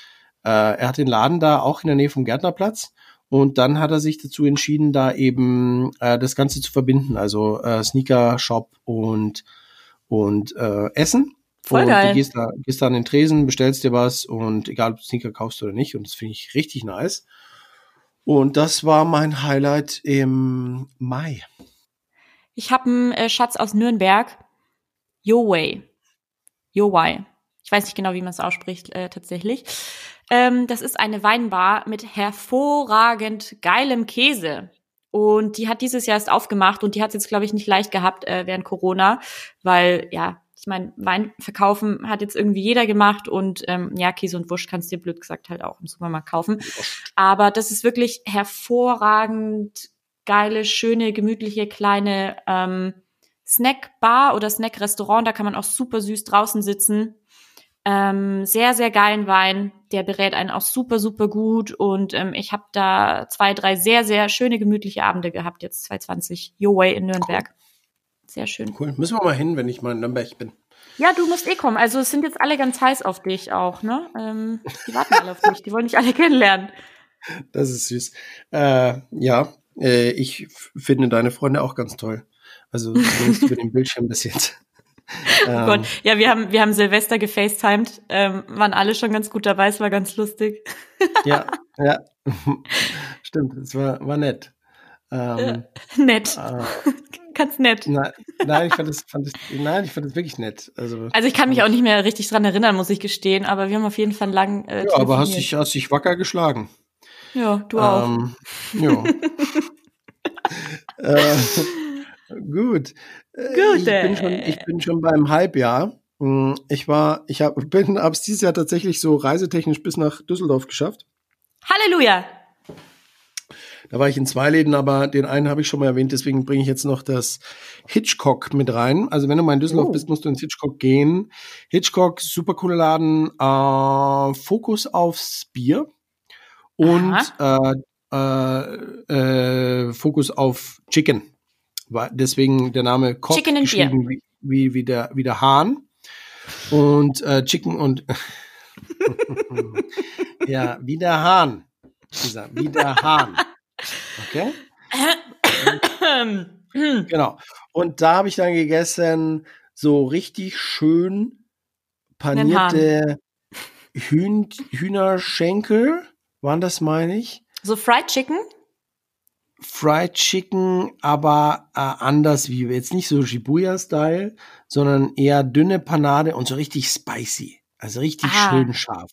S1: äh, er hat den Laden da auch in der Nähe vom Gärtnerplatz. Und dann hat er sich dazu entschieden, da eben äh, das Ganze zu verbinden. Also äh, Sneaker-Shop und, und äh, Essen.
S2: Voll
S1: und
S2: geil.
S1: du gehst da, gehst da an den Tresen, bestellst dir was und egal, ob du Sneaker kaufst oder nicht. Und das finde ich richtig nice. Und das war mein Highlight im Mai.
S2: Ich habe einen äh, Schatz aus Nürnberg. Yo Way. Yo Way. Ich weiß nicht genau, wie man es ausspricht äh, tatsächlich. Ähm, das ist eine Weinbar mit hervorragend geilem Käse. Und die hat dieses Jahr erst aufgemacht und die hat es jetzt, glaube ich, nicht leicht gehabt äh, während Corona, weil, ja, ich meine, Wein verkaufen hat jetzt irgendwie jeder gemacht und ähm, ja, Käse und Wurst kannst du dir blöd gesagt halt auch im Supermarkt kaufen. Aber das ist wirklich hervorragend geile, schöne, gemütliche kleine ähm, Snackbar oder Snackrestaurant. Da kann man auch super süß draußen sitzen. Ähm, sehr, sehr geilen Wein. Der berät einen auch super, super gut. Und ähm, ich habe da zwei, drei sehr, sehr schöne, gemütliche Abende gehabt, jetzt 2020. Your Way in Nürnberg. Sehr schön.
S1: Cool. Müssen wir mal hin, wenn ich mal in Nürnberg bin.
S2: Ja, du musst eh kommen. Also es sind jetzt alle ganz heiß auf dich auch, ne? Ähm, die warten alle auf dich. Die wollen dich alle [laughs] kennenlernen.
S1: Das ist süß. Äh, ja, äh, ich finde deine Freunde auch ganz toll. Also zumindest über den Bildschirm bis jetzt. [laughs]
S2: Oh
S1: Ähm,
S2: Gott. Ja, wir haben, wir haben Silvester gefacetimed, ähm, waren alle schon ganz gut dabei, es war ganz lustig.
S1: Ja, [laughs] ja. Stimmt, es war, war nett. Ähm,
S2: Nett,
S1: äh, [laughs]
S2: ganz nett.
S1: nein, nein, ich fand es, fand es, nein, ich fand es wirklich nett. Also,
S2: Also ich kann mich auch nicht mehr richtig dran erinnern, muss ich gestehen, aber wir haben auf jeden Fall lang äh,
S1: ja, aber hast dich, hast dich wacker geschlagen.
S2: Ja, du auch.
S1: Ähm, ja. [laughs] äh, gut. Äh,
S2: Gut,
S1: Ich bin, schon,
S2: äh.
S1: ich bin schon beim Halbjahr. Mm, Ich war, ich hab, [laughs] bin, hab's dieses Jahr tatsächlich so reisetechnisch bis nach Düsseldorf geschafft.
S2: Halleluja!
S1: Da war ich in zwei Läden, aber den einen habe ich schon mal erwähnt, deswegen bringe ich jetzt noch das Hitchcock mit rein. Also wenn du mal in Düsseldorf
S2: Oh.
S1: bist, musst du ins Hitchcock gehen. Hitchcock, super cooler Laden, äh, Fokus aufs Bier und äh, äh, äh, Fokus auf Chicken. Deswegen der Name Cock
S2: Chicken
S1: geschrieben wie, wie, wie, der, wie der Hahn. Und äh, Chicken und [laughs] ja, wie der Hahn. Wie der Hahn. Okay? [coughs] Genau. Und da habe ich dann gegessen so richtig schön panierte Hühn Hühnerschenkel. Waren das, meine ich?
S2: so Fried Chicken?
S1: Fried Chicken, aber äh, anders wie jetzt nicht so Shibuya-Style, sondern eher dünne Panade und so richtig spicy. Also richtig
S2: Ah.
S1: schön scharf.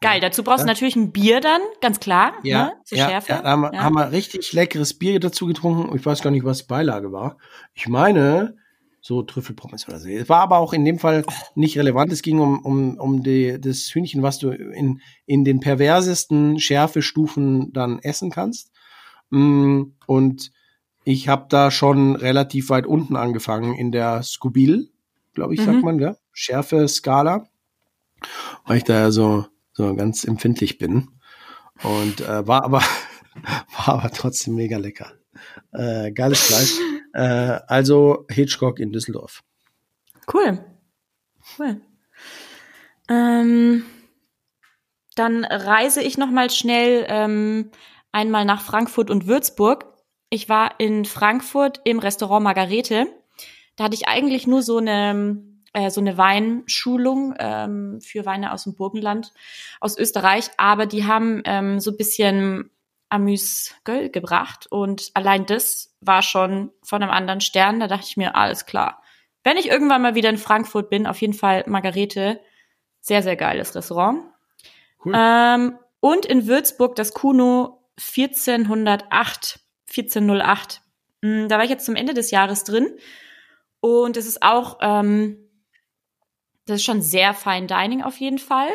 S2: Geil, dazu brauchst du
S1: Ja.
S2: natürlich ein Bier dann, ganz klar,
S1: Ja,
S2: ne? Zur
S1: ja,
S2: Schärfe.
S1: ja, da haben, wir-
S2: Ja.
S1: haben wir richtig leckeres Bier dazu getrunken. Ich weiß gar nicht, was Beilage war. Ich meine, so Trüffelpommes oder so. Es war aber auch in dem Fall nicht relevant. Es ging um, um, um die, das Hühnchen, was du in, in den perversesten Schärfestufen dann essen kannst. Mm, Und ich habe da schon relativ weit unten angefangen in der Scoobil, glaube ich, sagt
S2: Mhm.
S1: man, ja. Schärfe-Skala. Weil ich da ja so, so ganz empfindlich bin. Und äh, war aber [laughs] war aber trotzdem mega lecker. Äh, geiles Fleisch. Äh, also Hitchcock in Düsseldorf.
S2: Cool. Cool. Ähm, dann reise ich noch mal schnell ähm, einmal nach Frankfurt und Würzburg. Ich war in Frankfurt im Restaurant Margarete. Da hatte ich eigentlich nur so eine äh, so eine Weinschulung ähm, für Weine aus dem Burgenland aus Österreich, aber die haben ähm, so ein bisschen Amüs-Göll gebracht und allein das war schon von einem anderen Stern. Da dachte ich mir, alles klar. Wenn ich irgendwann mal wieder in Frankfurt bin, auf jeden Fall Margarete, Sehr, sehr geiles Restaurant. Cool. Ähm, und in Würzburg das Kuno 1408, 1408. Hm, da war ich jetzt zum Ende des Jahres drin. Und es ist auch, ähm, das ist schon sehr fein Dining auf jeden Fall.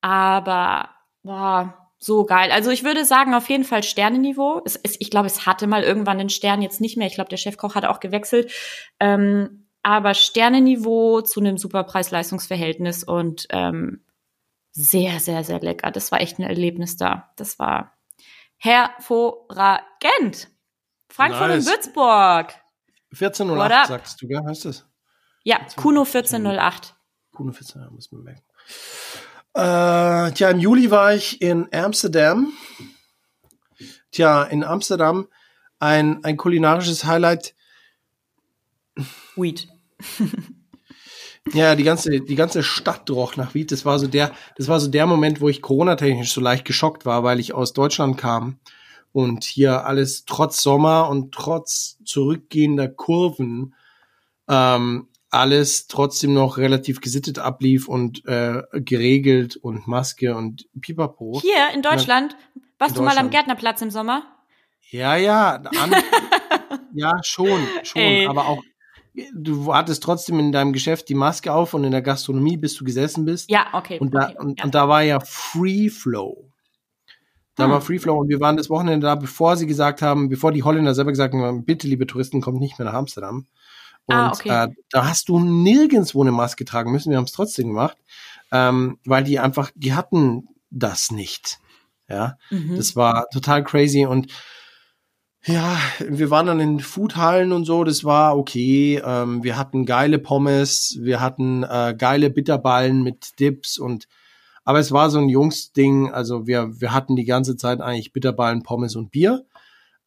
S2: Aber, boah, so geil. Also ich würde sagen, auf jeden Fall Sternenniveau. Es, es, ich glaube, es hatte mal irgendwann einen Stern, jetzt nicht mehr. Ich glaube, der Chefkoch hat auch gewechselt. Ähm, aber Sternenniveau zu einem super Preis-Leistungs-Verhältnis und ähm, sehr, sehr, sehr lecker. Das war echt ein Erlebnis da. Das war hervorragend. Frankfurt nice. und Würzburg.
S1: 1408 sagst du, gell? Heißt das?
S2: Ja, Kuno 1408.
S1: Kuno 1408, muss man merken. Äh, tja, im Juli war ich in Amsterdam. Tja, in Amsterdam ein, ein kulinarisches Highlight.
S2: Weed. [laughs]
S1: ja, die ganze, die ganze Stadt roch nach Weed. Das war so der, das war so der Moment, wo ich Corona-technisch so leicht geschockt war, weil ich aus Deutschland kam und hier alles trotz Sommer und trotz zurückgehender Kurven ähm, alles trotzdem noch relativ gesittet ablief und äh, geregelt und Maske und Pipapo.
S2: Hier in Deutschland? Warst in du mal am Gärtnerplatz im Sommer?
S1: Ja, ja, an, [laughs] ja, schon, schon, Ey. aber auch du hattest trotzdem in deinem Geschäft die Maske auf und in der Gastronomie, bis du gesessen bist.
S2: Ja, okay.
S1: Und da,
S2: okay,
S1: und, ja. und da war ja Free Flow. Da hm. war Free Flow und wir waren das Wochenende da, bevor sie gesagt haben, bevor die Holländer selber gesagt haben, bitte, liebe Touristen, kommt nicht mehr nach Amsterdam. Und ah, okay. äh, da hast du nirgendwo eine Maske tragen müssen. Wir haben es trotzdem gemacht, ähm, weil die einfach, die hatten das nicht. Ja, mhm. das war total crazy und ja, wir waren dann in Foodhallen und so, das war okay. Ähm, wir hatten geile Pommes, wir hatten äh, geile Bitterballen mit Dips und aber es war so ein Jungsding, also wir, wir hatten die ganze Zeit eigentlich Bitterballen, Pommes und Bier.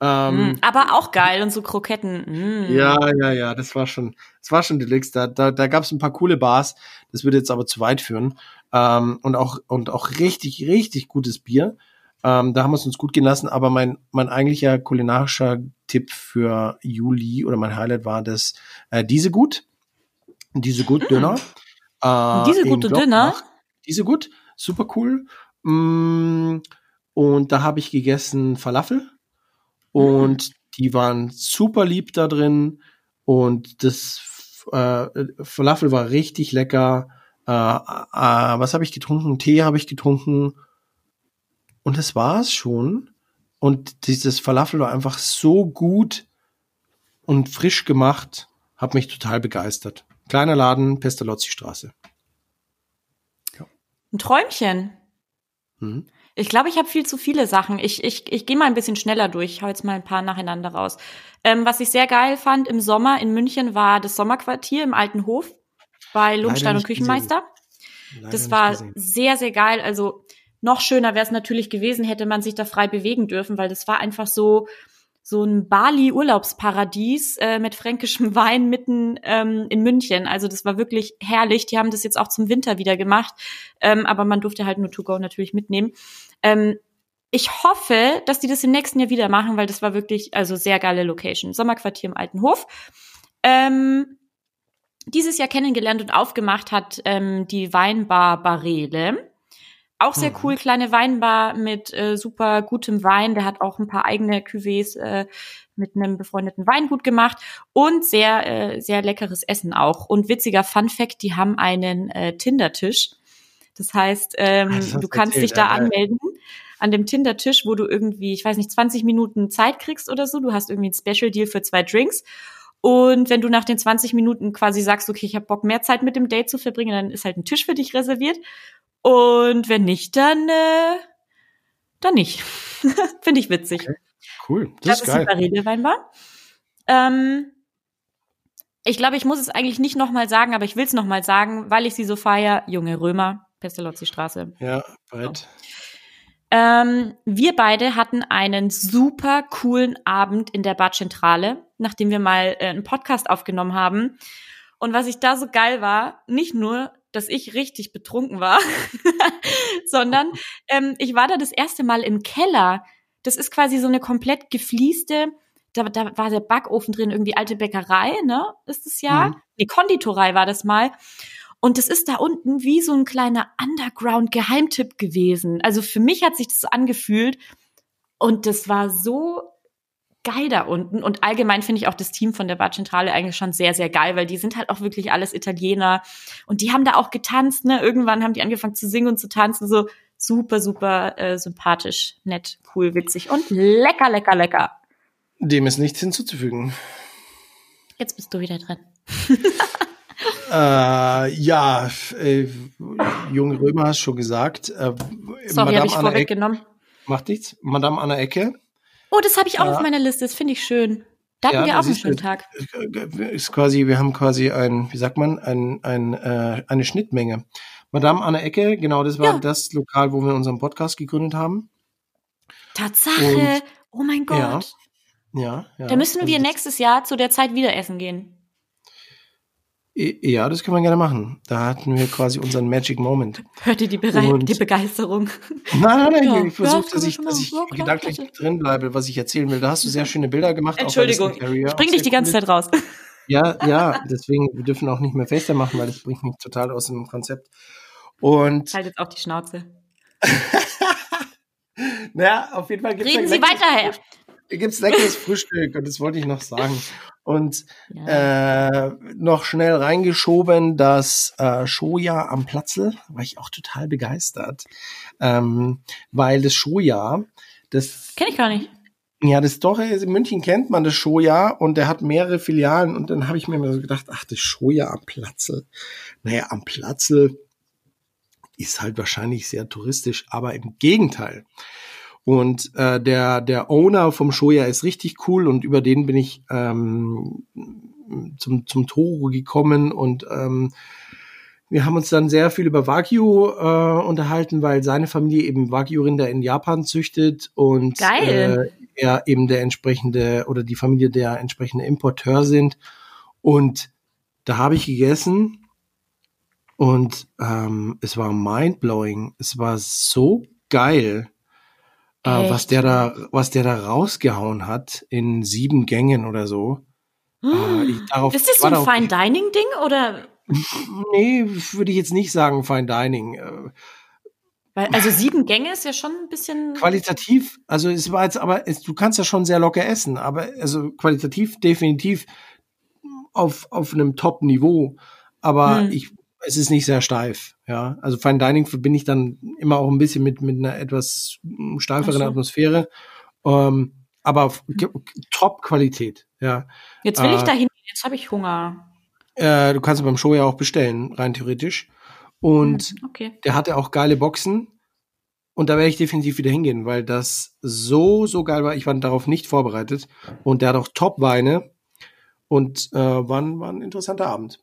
S2: Ähm, mm, aber auch geil und so Kroketten. Mm.
S1: Ja, ja, ja, das war schon, das war schon Deluxe. Da, da, da gab es ein paar coole Bars. Das würde jetzt aber zu weit führen. Ähm, und auch und auch richtig, richtig gutes Bier. Ähm, da haben wir es uns gut gehen lassen, aber mein, mein eigentlicher kulinarischer Tipp für Juli oder mein Highlight war das äh, diese gut. Diese gut Döner.
S2: Äh, diese gute Döner?
S1: Diese gut, super cool. Mm, und da habe ich gegessen Falafel und mhm. die waren super lieb da drin und das äh, Falafel war richtig lecker. Äh, äh, was habe ich getrunken? Tee habe ich getrunken und das war's schon. Und dieses Falafel war einfach so gut und frisch gemacht, hat mich total begeistert. Kleiner Laden, Pestalozzi-Straße.
S2: Ja. Ein Träumchen. Mhm. Ich glaube, ich habe viel zu viele Sachen. Ich, ich, ich gehe mal ein bisschen schneller durch. Ich hau jetzt mal ein paar nacheinander raus. Ähm, was ich sehr geil fand im Sommer in München war das Sommerquartier im Alten Hof bei Lohnstein und Küchenmeister. Das war sehr, sehr geil. Also noch schöner wäre es natürlich gewesen, hätte man sich da frei bewegen dürfen, weil das war einfach so so ein Bali-Urlaubsparadies äh, mit fränkischem [laughs] Wein mitten ähm, in München. Also das war wirklich herrlich. Die haben das jetzt auch zum Winter wieder gemacht, ähm, aber man durfte halt nur To Go natürlich mitnehmen. Ähm, ich hoffe, dass die das im nächsten Jahr wieder machen, weil das war wirklich also sehr geile Location. Sommerquartier im Alten Hof. Ähm, dieses Jahr kennengelernt und aufgemacht hat ähm, die Weinbar Barele. Auch sehr mhm. cool, kleine Weinbar mit äh, super gutem Wein. Der hat auch ein paar eigene Cuvées äh, mit einem befreundeten Weingut gemacht und sehr, äh, sehr leckeres Essen auch. Und witziger Fun Fact, die haben einen äh, Tinder-Tisch. Das heißt, ähm, das du kannst erzählt, dich da ja, anmelden an dem Tinder-Tisch, wo du irgendwie, ich weiß nicht, 20 Minuten Zeit kriegst oder so. Du hast irgendwie ein Special Deal für zwei Drinks. Und wenn du nach den 20 Minuten quasi sagst, okay, ich habe Bock, mehr Zeit mit dem Date zu verbringen, dann ist halt ein Tisch für dich reserviert. Und wenn nicht, dann, äh, dann nicht. [laughs] Finde ich witzig. Okay.
S1: Cool.
S2: Das, das ist, geil. ist die Weinbar. Ähm, ich glaube, ich muss es eigentlich nicht nochmal sagen, aber ich will es nochmal sagen, weil ich sie so feier. Junge Römer, Pestalozzi-Straße.
S1: Ja, Brett.
S2: Ähm, wir beide hatten einen super coolen Abend in der Badzentrale, nachdem wir mal äh, einen Podcast aufgenommen haben. Und was ich da so geil war, nicht nur dass ich richtig betrunken war, [laughs] sondern ähm, ich war da das erste Mal im Keller. Das ist quasi so eine komplett gefließte, da, da war der Backofen drin, irgendwie alte Bäckerei, ne? Ist das ja? Mhm. Nee, Konditorei war das mal. Und es ist da unten wie so ein kleiner Underground-Geheimtipp gewesen. Also für mich hat sich das so angefühlt. Und das war so geil da unten. Und allgemein finde ich auch das Team von der Badzentrale eigentlich schon sehr, sehr geil, weil die sind halt auch wirklich alles Italiener. Und die haben da auch getanzt, ne? Irgendwann haben die angefangen zu singen und zu tanzen. So super, super äh, sympathisch, nett, cool, witzig und lecker, lecker, lecker.
S1: Dem ist nichts hinzuzufügen.
S2: Jetzt bist du wieder dran. [laughs]
S1: äh, ja, äh, junge Römer hast schon gesagt. Äh,
S2: Sorry, habe ich vorweggenommen.
S1: Macht nichts. Madame Anna Ecke
S2: Oh, das habe ich auch ja. auf meiner Liste. Das finde ich schön. Da hatten ja, wir auch einen schönen Tag.
S1: Ist quasi, wir haben quasi ein, wie sagt man, ein, ein, äh, eine Schnittmenge. Madame Anne Ecke, genau, das war ja. das Lokal, wo wir unseren Podcast gegründet haben.
S2: Tatsache. Und, oh mein Gott.
S1: Ja, ja. ja.
S2: Da müssen wir nächstes Jahr zu der Zeit wieder essen gehen.
S1: Ja, das können wir gerne machen. Da hatten wir quasi unseren Magic Moment.
S2: Hört ihr die, Bere die Begeisterung?
S1: Nein, nein, nein, ich versuche, dass ich, dass ich gedanklich drin bleibe, was ich erzählen will. Da hast du sehr schöne Bilder gemacht.
S2: Entschuldigung, ich bring dich die ganze Zeit raus.
S1: Ja, ja, deswegen, wir dürfen auch nicht mehr Fester machen, weil das bringt mich total aus dem Konzept. Und.
S2: Halt jetzt auch die Schnauze. [laughs]
S1: naja, auf jeden Fall
S2: gibt's Reden Sie weiter, Herr.
S1: Gibt's leckeres Frühstück und das wollte ich noch sagen. Und ja. äh, noch schnell reingeschoben, das äh, Shoja am Platzl, war ich auch total begeistert. Ähm, weil das Shoja, das.
S2: Kenn ich gar nicht.
S1: Ja, das doch, in München kennt man das Shoja und der hat mehrere Filialen und dann habe ich mir so gedacht, ach, das Shoja am Platzl. Naja, am Platzl ist halt wahrscheinlich sehr touristisch, aber im Gegenteil. Und äh, der, der Owner vom Shoya ist richtig cool und über den bin ich ähm, zum, zum Toro gekommen und ähm, wir haben uns dann sehr viel über Wagyu äh, unterhalten, weil seine Familie eben Wagyu-Rinder in Japan züchtet und
S2: Geil.
S1: Äh, er eben der entsprechende oder die Familie der entsprechende Importeur sind. Und da habe ich gegessen und ähm, es war mindblowing. Es war so geil äh, was der da, was der da rausgehauen hat in sieben Gängen oder so.
S2: Äh, ich, darauf, ist das so ein Fine Dining Ding oder? [laughs]
S1: nee, würde ich jetzt nicht sagen Fine Dining. Äh,
S2: Weil, also sieben Gänge ist ja schon ein bisschen
S1: qualitativ. Also es war jetzt, aber es, du kannst ja schon sehr locker essen, aber also qualitativ definitiv auf auf einem Top-Niveau. Aber hm. ich es ist nicht sehr steif, ja. Also Fine Dining verbinde ich dann immer auch ein bisschen mit, mit einer etwas steiferen so. Atmosphäre. Ähm, aber Top-Qualität, ja.
S2: Jetzt will äh, ich dahin, jetzt habe ich Hunger.
S1: Äh, du kannst beim Show ja auch bestellen, rein theoretisch. Und hm, okay. der hatte auch geile Boxen. Und da werde ich definitiv wieder hingehen, weil das so, so geil war. Ich war darauf nicht vorbereitet. Und der hat auch Top-Weine. Und äh, war, war ein interessanter Abend.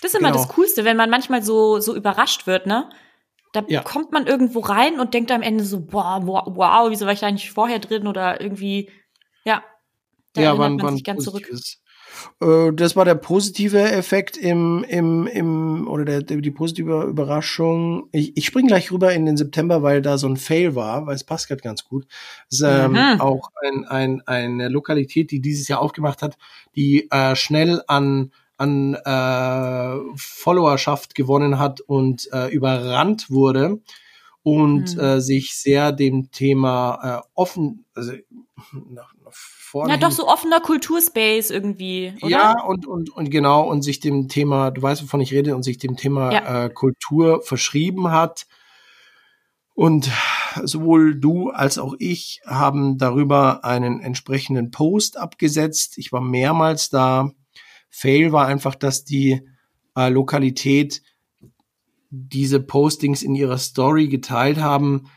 S2: Das ist immer genau. das Coolste, wenn man manchmal so, so überrascht wird, ne? Da ja. kommt man irgendwo rein und denkt am Ende so, boah, wow, wow, wieso war ich da nicht vorher drin oder irgendwie, ja.
S1: Da ja, erinnert man sich ganz zurück. Ist. Äh, das war der positive Effekt im, im, im oder der, die positive Überraschung. Ich, ich spring gleich rüber in den September, weil da so ein Fail war, weil es passt gerade ganz gut. Das ist ähm, mhm. auch ein, ein, eine Lokalität, die dieses Jahr aufgemacht hat, die äh, schnell an an äh, Followerschaft gewonnen hat und äh, überrannt wurde und mhm. äh, sich sehr dem Thema äh, offen, also
S2: nach, nach vorne. Ja, doch so offener Kulturspace irgendwie. Oder?
S1: Ja, und, und, und genau, und sich dem Thema, du weißt, wovon ich rede, und sich dem Thema ja. äh, Kultur verschrieben hat. Und sowohl du als auch ich haben darüber einen entsprechenden Post abgesetzt. Ich war mehrmals da Fail war einfach, dass die äh, Lokalität diese Postings in ihrer Story geteilt haben,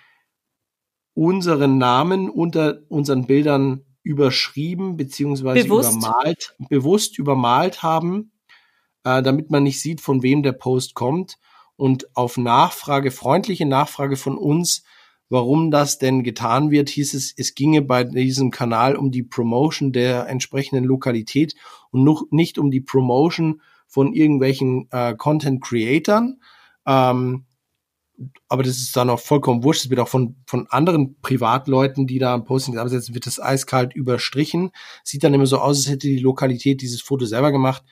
S1: unseren Namen unter unseren Bildern überschrieben beziehungsweise bewusst. übermalt, bewusst übermalt haben, äh, damit man nicht sieht, von wem der Post kommt. Und auf Nachfrage, freundliche Nachfrage von uns, warum das denn getan wird, hieß es, es ginge bei diesem Kanal um die Promotion der entsprechenden Lokalität und noch nicht um die Promotion von irgendwelchen äh, Content Creatern. Ähm, aber das ist dann auch vollkommen wurscht. Es wird auch von, von anderen Privatleuten, die da ein Posting absetzen, wird das eiskalt überstrichen. Sieht dann immer so aus, als hätte die Lokalität dieses Foto selber gemacht.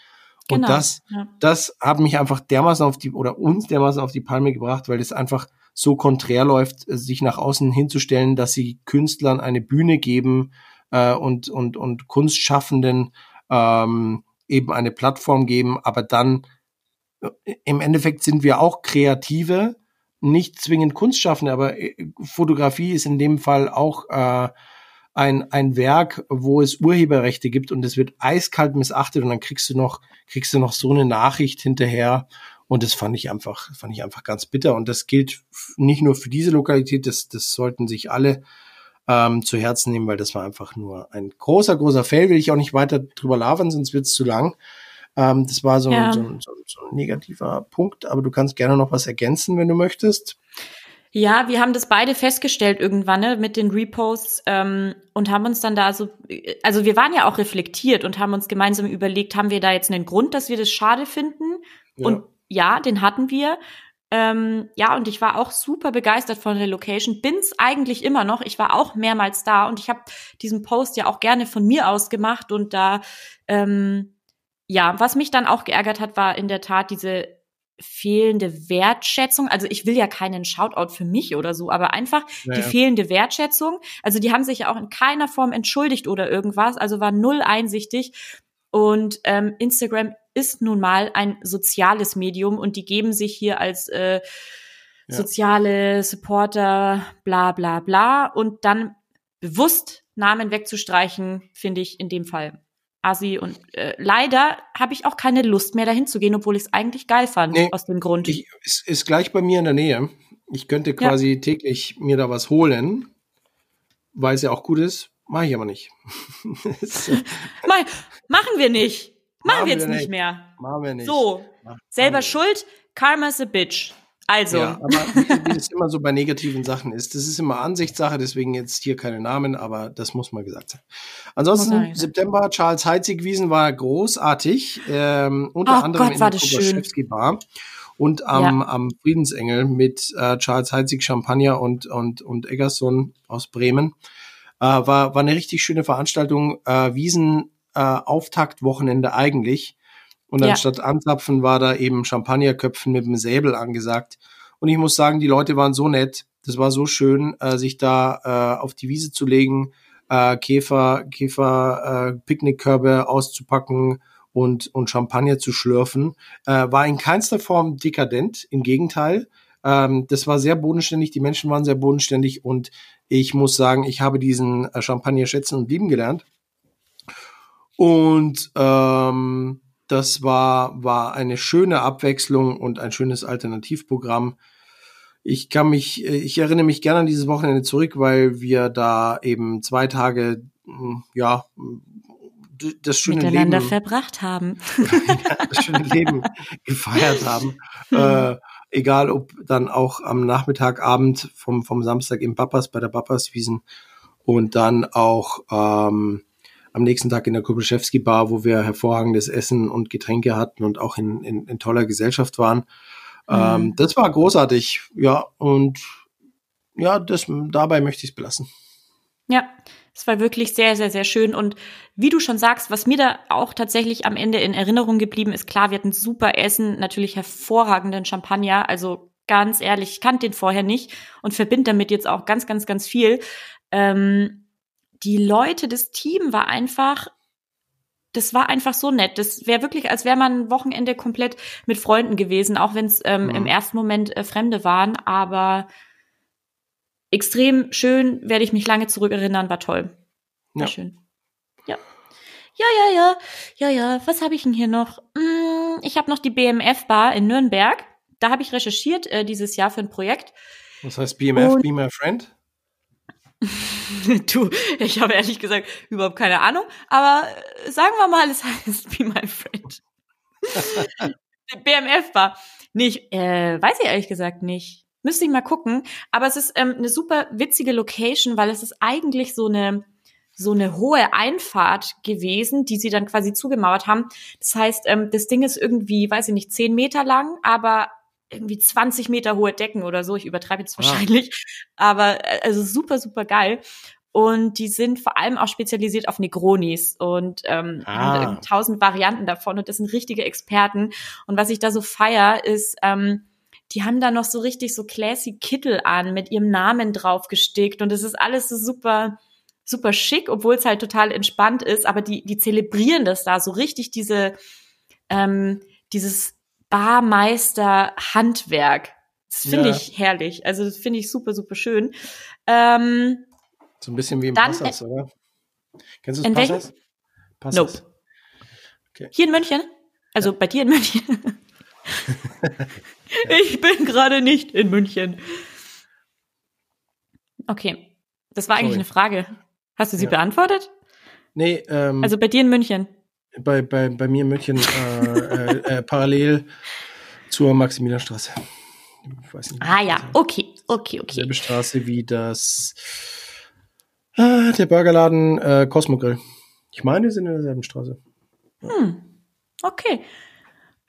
S1: Genau, und das, ja. das hat mich einfach dermaßen auf die, oder uns dermaßen auf die Palme gebracht, weil das einfach so konträr läuft, sich nach außen hinzustellen, dass sie Künstlern eine Bühne geben äh, und, und, und Kunstschaffenden ähm, eben eine Plattform geben, aber dann äh, im Endeffekt sind wir auch Kreative, nicht zwingend Kunstschaffende, aber äh, Fotografie ist in dem Fall auch äh, ein, ein Werk, wo es Urheberrechte gibt und es wird eiskalt missachtet und dann kriegst du noch, kriegst du noch so eine Nachricht hinterher. Und das fand ich einfach, fand ich einfach ganz bitter. Und das gilt nicht nur für diese Lokalität, das, das sollten sich alle ähm, zu Herzen nehmen, weil das war einfach nur ein großer, großer Fail. Will ich auch nicht weiter drüber labern, sonst wird es zu lang. Ähm, das war so, ja. so, so, so ein negativer Punkt, aber du kannst gerne noch was ergänzen, wenn du möchtest.
S2: Ja, wir haben das beide festgestellt irgendwann ne, mit den Reposts ähm, und haben uns dann da so, also wir waren ja auch reflektiert und haben uns gemeinsam überlegt, haben wir da jetzt einen Grund, dass wir das schade finden? Ja. Und ja, den hatten wir. Ähm, ja, und ich war auch super begeistert von der Location. Bin's eigentlich immer noch. Ich war auch mehrmals da und ich habe diesen Post ja auch gerne von mir aus gemacht und da, ähm, ja, was mich dann auch geärgert hat, war in der Tat diese fehlende Wertschätzung. Also ich will ja keinen Shoutout für mich oder so, aber einfach naja. die fehlende Wertschätzung. Also die haben sich ja auch in keiner Form entschuldigt oder irgendwas, also war null einsichtig. Und ähm, Instagram ist nun mal ein soziales Medium und die geben sich hier als äh, ja. soziale Supporter, bla bla bla. Und dann bewusst Namen wegzustreichen, finde ich in dem Fall assi und äh, leider habe ich auch keine Lust mehr dahin zu gehen, obwohl ich es eigentlich geil fand nee, aus dem Grund.
S1: Ich, ist, ist gleich bei mir in der Nähe. Ich könnte quasi ja. täglich mir da was holen, weil es ja auch gut ist. Mache ich aber nicht. [laughs] [laughs]
S2: machen wir nicht. Machen, machen wir jetzt nicht mehr.
S1: Machen wir nicht.
S2: So, selber schuld. Karma's a bitch. Also. Ja,
S1: aber wie, wie es immer so bei negativen Sachen ist, das ist immer Ansichtssache, deswegen jetzt hier keine Namen, aber das muss mal gesagt sein. Ansonsten September, Charles Heitzig-Wiesen war großartig, ähm, unter
S2: oh
S1: anderem
S2: Gott, in der
S1: Kobaschewski Bar und am, ja. am Friedensengel mit äh, Charles Heitzig Champagner und, und, und Eggerson aus Bremen. Äh, war, war eine richtig schöne Veranstaltung, äh, Wiesen äh, Auftaktwochenende eigentlich. Und ja. statt Anzapfen war da eben Champagnerköpfen mit dem Säbel angesagt. Und ich muss sagen, die Leute waren so nett. Das war so schön, äh, sich da äh, auf die Wiese zu legen, äh, Käfer, Käfer, äh, Picknickkörbe auszupacken und, und Champagner zu schlürfen. Äh, war in keinster Form dekadent, im Gegenteil. Ähm, das war sehr bodenständig, die Menschen waren sehr bodenständig und ich muss sagen, ich habe diesen äh, Champagner schätzen und lieben gelernt. Und ähm, das war, war eine schöne Abwechslung und ein schönes Alternativprogramm. Ich kann mich, ich erinnere mich gerne an dieses Wochenende zurück, weil wir da eben zwei Tage, hm, ja, das schöne
S2: Miteinander
S1: Leben,
S2: verbracht haben. [laughs]
S1: das schöne Leben gefeiert haben. Äh, egal ob dann auch am Nachmittagabend vom, vom Samstag im Papas bei der Papaswiesen und dann auch ähm, am nächsten Tag in der Kubischewski Bar, wo wir hervorragendes Essen und Getränke hatten und auch in, in, in toller Gesellschaft waren. Mhm. Ähm, das war großartig, ja, und ja, das, dabei möchte ich es belassen.
S2: Ja, es war wirklich sehr, sehr, sehr schön. Und wie du schon sagst, was mir da auch tatsächlich am Ende in Erinnerung geblieben ist, klar, wir hatten super Essen, natürlich hervorragenden Champagner. Also ganz ehrlich, ich kannte den vorher nicht und verbinde damit jetzt auch ganz, ganz, ganz viel. Ähm, die Leute, das Team war einfach, das war einfach so nett. Das wäre wirklich, als wäre man ein Wochenende komplett mit Freunden gewesen, auch wenn es ähm, mhm. im ersten Moment äh, Fremde waren. Aber extrem schön, werde ich mich lange zurückerinnern, war toll. War ja. schön. Ja. Ja, ja, ja. Ja, ja. Was habe ich denn hier noch? Hm, ich habe noch die BMF-Bar in Nürnberg. Da habe ich recherchiert äh, dieses Jahr für ein Projekt.
S1: Was heißt BMF? Und Be My Friend? [laughs]
S2: du, ich habe ehrlich gesagt überhaupt keine Ahnung, aber äh, sagen wir mal, es [laughs] heißt Be My Friend. [laughs] BMF war nicht, äh, weiß ich ehrlich gesagt nicht. Müsste ich mal gucken. Aber es ist ähm, eine super witzige Location, weil es ist eigentlich so eine so eine hohe Einfahrt gewesen, die sie dann quasi zugemauert haben. Das heißt, ähm, das Ding ist irgendwie, weiß ich nicht, zehn Meter lang, aber irgendwie 20 Meter hohe Decken oder so. Ich übertreibe jetzt ah. wahrscheinlich. Ah. Aber äh, also super, super geil. und die sind vor allem auch spezialisiert auf Negronis und ähm,
S1: Ah.
S2: tausend Varianten davon und das sind richtige Experten. Und was ich da so feier, ist, ähm, die haben da noch so richtig so classy Kittel an mit ihrem Namen drauf gestickt und es ist alles so super super schick, obwohl es halt total entspannt ist, aber die die zelebrieren das da so richtig diese ähm, dieses Barmeister Handwerk. Das finde
S1: Ja.
S2: ich herrlich. Also das finde ich super super schön. Ähm,
S1: So ein bisschen wie im
S2: Dann,
S1: Passas, oder? Kennst du das? Passas? Passas.
S2: Nope. hier in München, also bei dir in München. [laughs] ich bin gerade nicht in München. Okay, das war eigentlich
S1: Sorry.
S2: eine Frage. Hast du sie
S1: Ja.
S2: beantwortet?
S1: Nee, ähm,
S2: Also bei dir in München.
S1: Bei, bei, bei mir in München äh, äh, äh, parallel zur Maximilianstraße. Ich weiß nicht.
S2: Ah ja, okay, okay, okay.
S1: Selbe Straße wie das äh, der Burgerladen äh, Cosmo Grill. Ich meine, die sind in derselben Straße.
S2: Okay.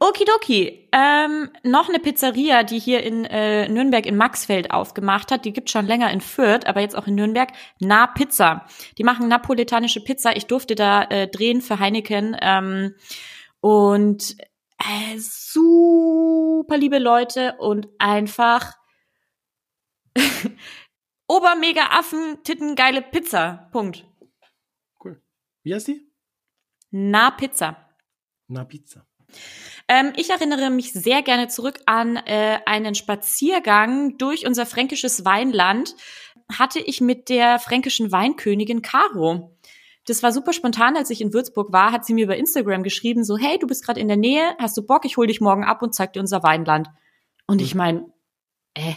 S2: Okidoki. Ähm, noch eine Pizzeria, die hier in äh, Nürnberg in Maxfeld aufgemacht hat. Die gibt schon länger in Fürth, aber jetzt auch in Nürnberg. Na Pizza. Die machen napoletanische Pizza. Ich durfte da äh, drehen für Heineken. Ähm, und äh, super liebe Leute und einfach [laughs] obermega Affen, Titten, geile Pizza. Punkt.
S1: Cool. Wie heißt die?
S2: Na Pizza.
S1: Na Pizza.
S2: Ähm, ich erinnere mich sehr gerne zurück an äh, einen Spaziergang durch unser fränkisches Weinland. Hatte ich mit der fränkischen Weinkönigin Caro. Das war super spontan, als ich in Würzburg war, hat sie mir über Instagram geschrieben, so, hey, du bist gerade in der Nähe, hast du Bock, ich hol dich morgen ab und zeig dir unser Weinland. Und ich meine, äh,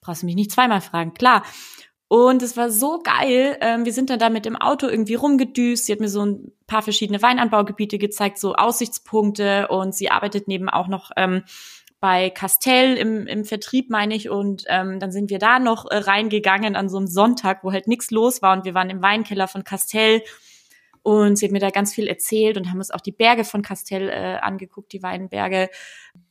S2: brauchst du mich nicht zweimal fragen, klar. Und es war so geil. Ähm, wir sind dann da mit dem Auto irgendwie rumgedüst. Sie hat mir so ein paar verschiedene Weinanbaugebiete gezeigt, so Aussichtspunkte. Und sie arbeitet neben auch noch ähm, bei Castell im, im Vertrieb, meine ich. Und ähm, dann sind wir da noch äh, reingegangen an so einem Sonntag, wo halt nichts los war. Und wir waren im Weinkeller von Castell. Und sie hat mir da ganz viel erzählt und haben uns auch die Berge von Castell äh, angeguckt, die Weinberge.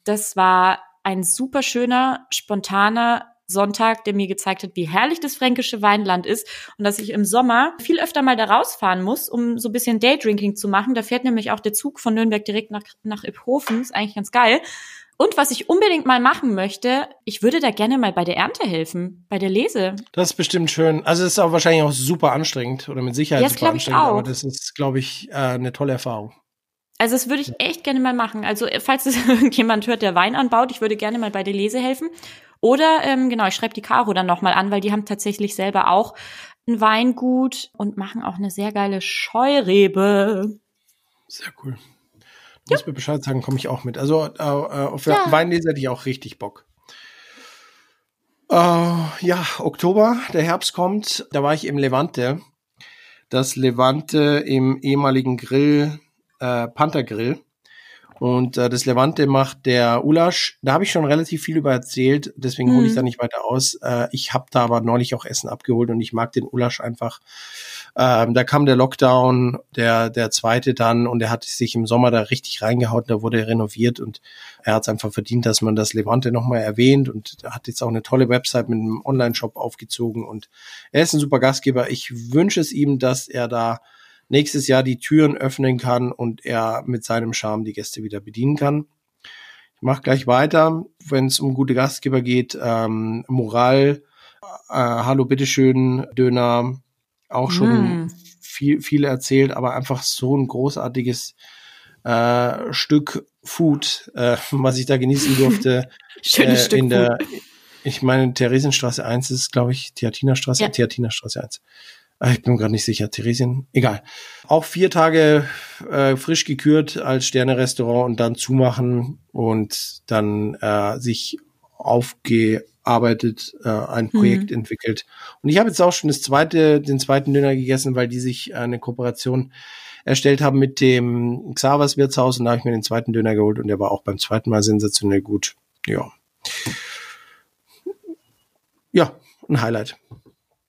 S2: Das war ein super schöner, spontaner Sonntag, der mir gezeigt hat, wie herrlich das fränkische Weinland ist und dass ich im Sommer viel öfter mal da rausfahren muss, um so ein bisschen Daydrinking zu machen. Da fährt nämlich auch der Zug von Nürnberg direkt nach, nach Iphofen. Ist eigentlich ganz geil. Und was ich unbedingt mal machen möchte, ich würde da gerne mal bei der Ernte helfen, bei der Lese.
S1: Das ist bestimmt schön. Also es ist auch wahrscheinlich auch super anstrengend oder mit Sicherheit
S2: Ja, das
S1: super anstrengend, aber das ist, glaube ich, äh, eine tolle Erfahrung.
S2: Also das würde ich echt gerne mal machen. Also äh, falls es [laughs] irgendjemand hört, der Wein anbaut, ich würde gerne mal bei der Lese helfen. Oder ähm, genau, ich schreibe die Caro dann nochmal an, weil die haben tatsächlich selber auch ein Weingut und machen auch eine sehr geile Scheurebe.
S1: Sehr cool. Du musst mir Bescheid sagen, komme ich auch mit. Also äh, äh, auf
S2: Ja.
S1: Weinlese hätte ich auch richtig Bock. Äh, ja, Oktober, der Herbst kommt. Da war ich im Levante. Das Levante im ehemaligen Grill, äh, Panther Grill. Und äh, das Levante macht der Ulasch. Da habe ich schon relativ viel über erzählt, deswegen hole ich
S2: Mhm.
S1: da nicht weiter aus. Äh, ich habe da aber neulich auch Essen abgeholt und ich mag den Ulasch einfach. Ähm, da kam der Lockdown, der der zweite dann und er hat sich im Sommer da richtig reingehauen, da wurde er renoviert und er hat es einfach verdient, dass man das Levante nochmal erwähnt und er hat jetzt auch eine tolle Website mit einem Online-Shop aufgezogen und er ist ein super Gastgeber. Ich wünsche es ihm, dass er da nächstes Jahr die Türen öffnen kann und er mit seinem Charme die Gäste wieder bedienen kann. Ich mache gleich weiter, wenn es um gute Gastgeber geht. Ähm, Moral, äh, Hallo, bitteschön, Döner, auch schon
S2: Mm.
S1: viel, viel erzählt, aber einfach so ein großartiges äh, Stück Food, äh, [laughs] was ich da genießen durfte. [laughs]
S2: Schönes
S1: äh,
S2: Stück
S1: in der,
S2: Food.
S1: ich meine, Theresienstraße 1 ist, glaube ich, Theatinerstraße,
S2: Ja.
S1: Theatinerstraße 1. Ah, Ich bin mir gerade nicht sicher, Theresien, egal. Auch vier Tage äh, frisch gekürt als Sterne-Restaurant und dann zumachen und dann äh, sich aufgearbeitet äh, ein Projekt entwickelt. Und ich habe jetzt auch schon das zweite, den zweiten Döner gegessen, weil die sich äh, eine Kooperation erstellt haben mit dem Xavers Wirtshaus und da habe ich mir den zweiten Döner geholt und der war auch beim zweiten Mal sensationell gut. Ja. Ja, ein Highlight.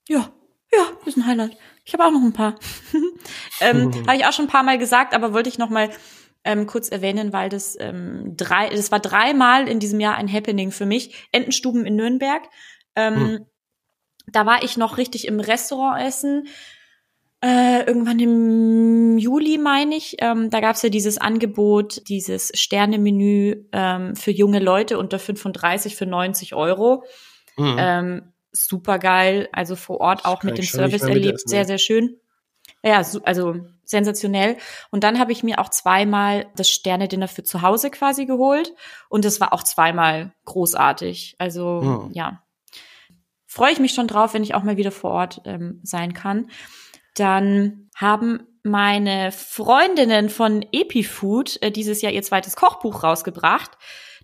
S2: Ja, ja, ist ein Highlight. Ich habe auch noch ein paar. [laughs] ähm, habe ich auch schon ein paar Mal gesagt, aber wollte ich noch mal ähm, kurz erwähnen, weil das ähm, drei, das war dreimal in diesem Jahr ein Happening für mich. Entenstuben in Nürnberg. Ähm, da war ich noch richtig im Restaurant essen. Äh, irgendwann im Juli, meine ich. Ähm, da gab's ja dieses Angebot, dieses Sternemenü ähm, für junge Leute unter 35 für 90 Euro. Mhm. Ähm, super geil. Also vor Ort auch mit dem Service erlebt. Sehr, sehr schön. Ja, also sensationell. Und dann habe ich mir auch zweimal das Sterne-Dinner für zu Hause quasi geholt. Und es war auch zweimal großartig. Also mhm. ja, freue ich mich schon drauf, wenn ich auch mal wieder vor Ort ähm, sein kann. Dann haben meine Freundinnen von EpiFood äh, dieses Jahr ihr zweites Kochbuch rausgebracht.